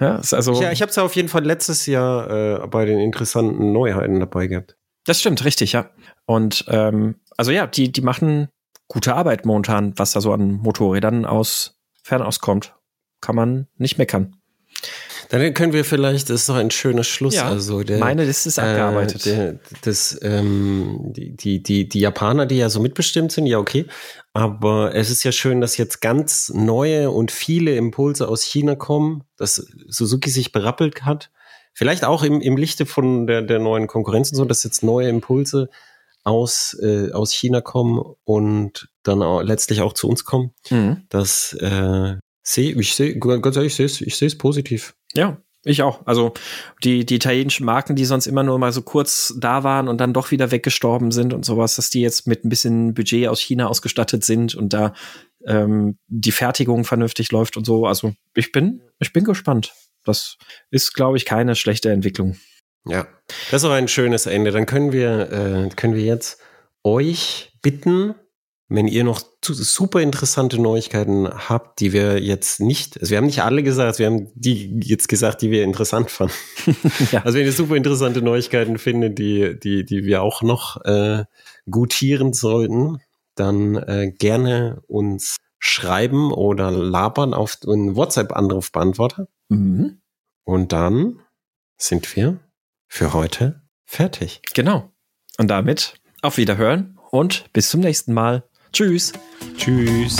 Ja, ist also, Ja, ich habe es ja auf jeden Fall letztes Jahr äh, bei den interessanten Neuheiten dabei gehabt. Das stimmt, richtig, ja. Und ähm, also ja, die, die machen gute Arbeit momentan, was da so an Motorrädern aus Fernost kommt. Kann man nicht meckern. Dann können wir vielleicht, das ist doch ein schöner Schluss. Ja, also der, Meine Liste ist abgearbeitet. Äh, der, das, ähm, die, die, die, Japaner, die ja so mitbestimmt sind, ja okay. Aber es ist ja schön, dass jetzt ganz neue und viele Impulse aus China kommen, dass Suzuki sich berappelt hat. Vielleicht auch im, im Lichte von der, der neuen Konkurrenz und so, dass jetzt neue Impulse aus, äh, aus China kommen und dann auch letztlich auch zu uns kommen. mhm. Das äh, sehe ich sehe ganz ehrlich, ich sehe es ich sehe es positiv. Ja, ich auch. Also die, die italienischen Marken, die sonst immer nur mal so kurz da waren und dann doch wieder weggestorben sind und sowas, dass die jetzt mit ein bisschen Budget aus China ausgestattet sind und da ähm, die Fertigung vernünftig läuft und so. Also ich bin, ich bin gespannt. Das ist, glaube ich, keine schlechte Entwicklung. Ja, das ist auch ein schönes Ende. Dann können wir, äh, können wir jetzt euch bitten, wenn ihr noch super interessante Neuigkeiten habt, die wir jetzt nicht, also wir haben nicht alle gesagt, wir haben die jetzt gesagt, die wir interessant fanden. Ja. Also wenn ihr super interessante Neuigkeiten findet, die, die, die wir auch noch äh, gutieren sollten, dann äh, gerne uns schreiben oder labern auf einen WhatsApp-Anrufbeantworter. Mhm. Und dann sind wir für heute fertig. Genau. Und damit auf Wiederhören und bis zum nächsten Mal. Tschüss. Tschüss.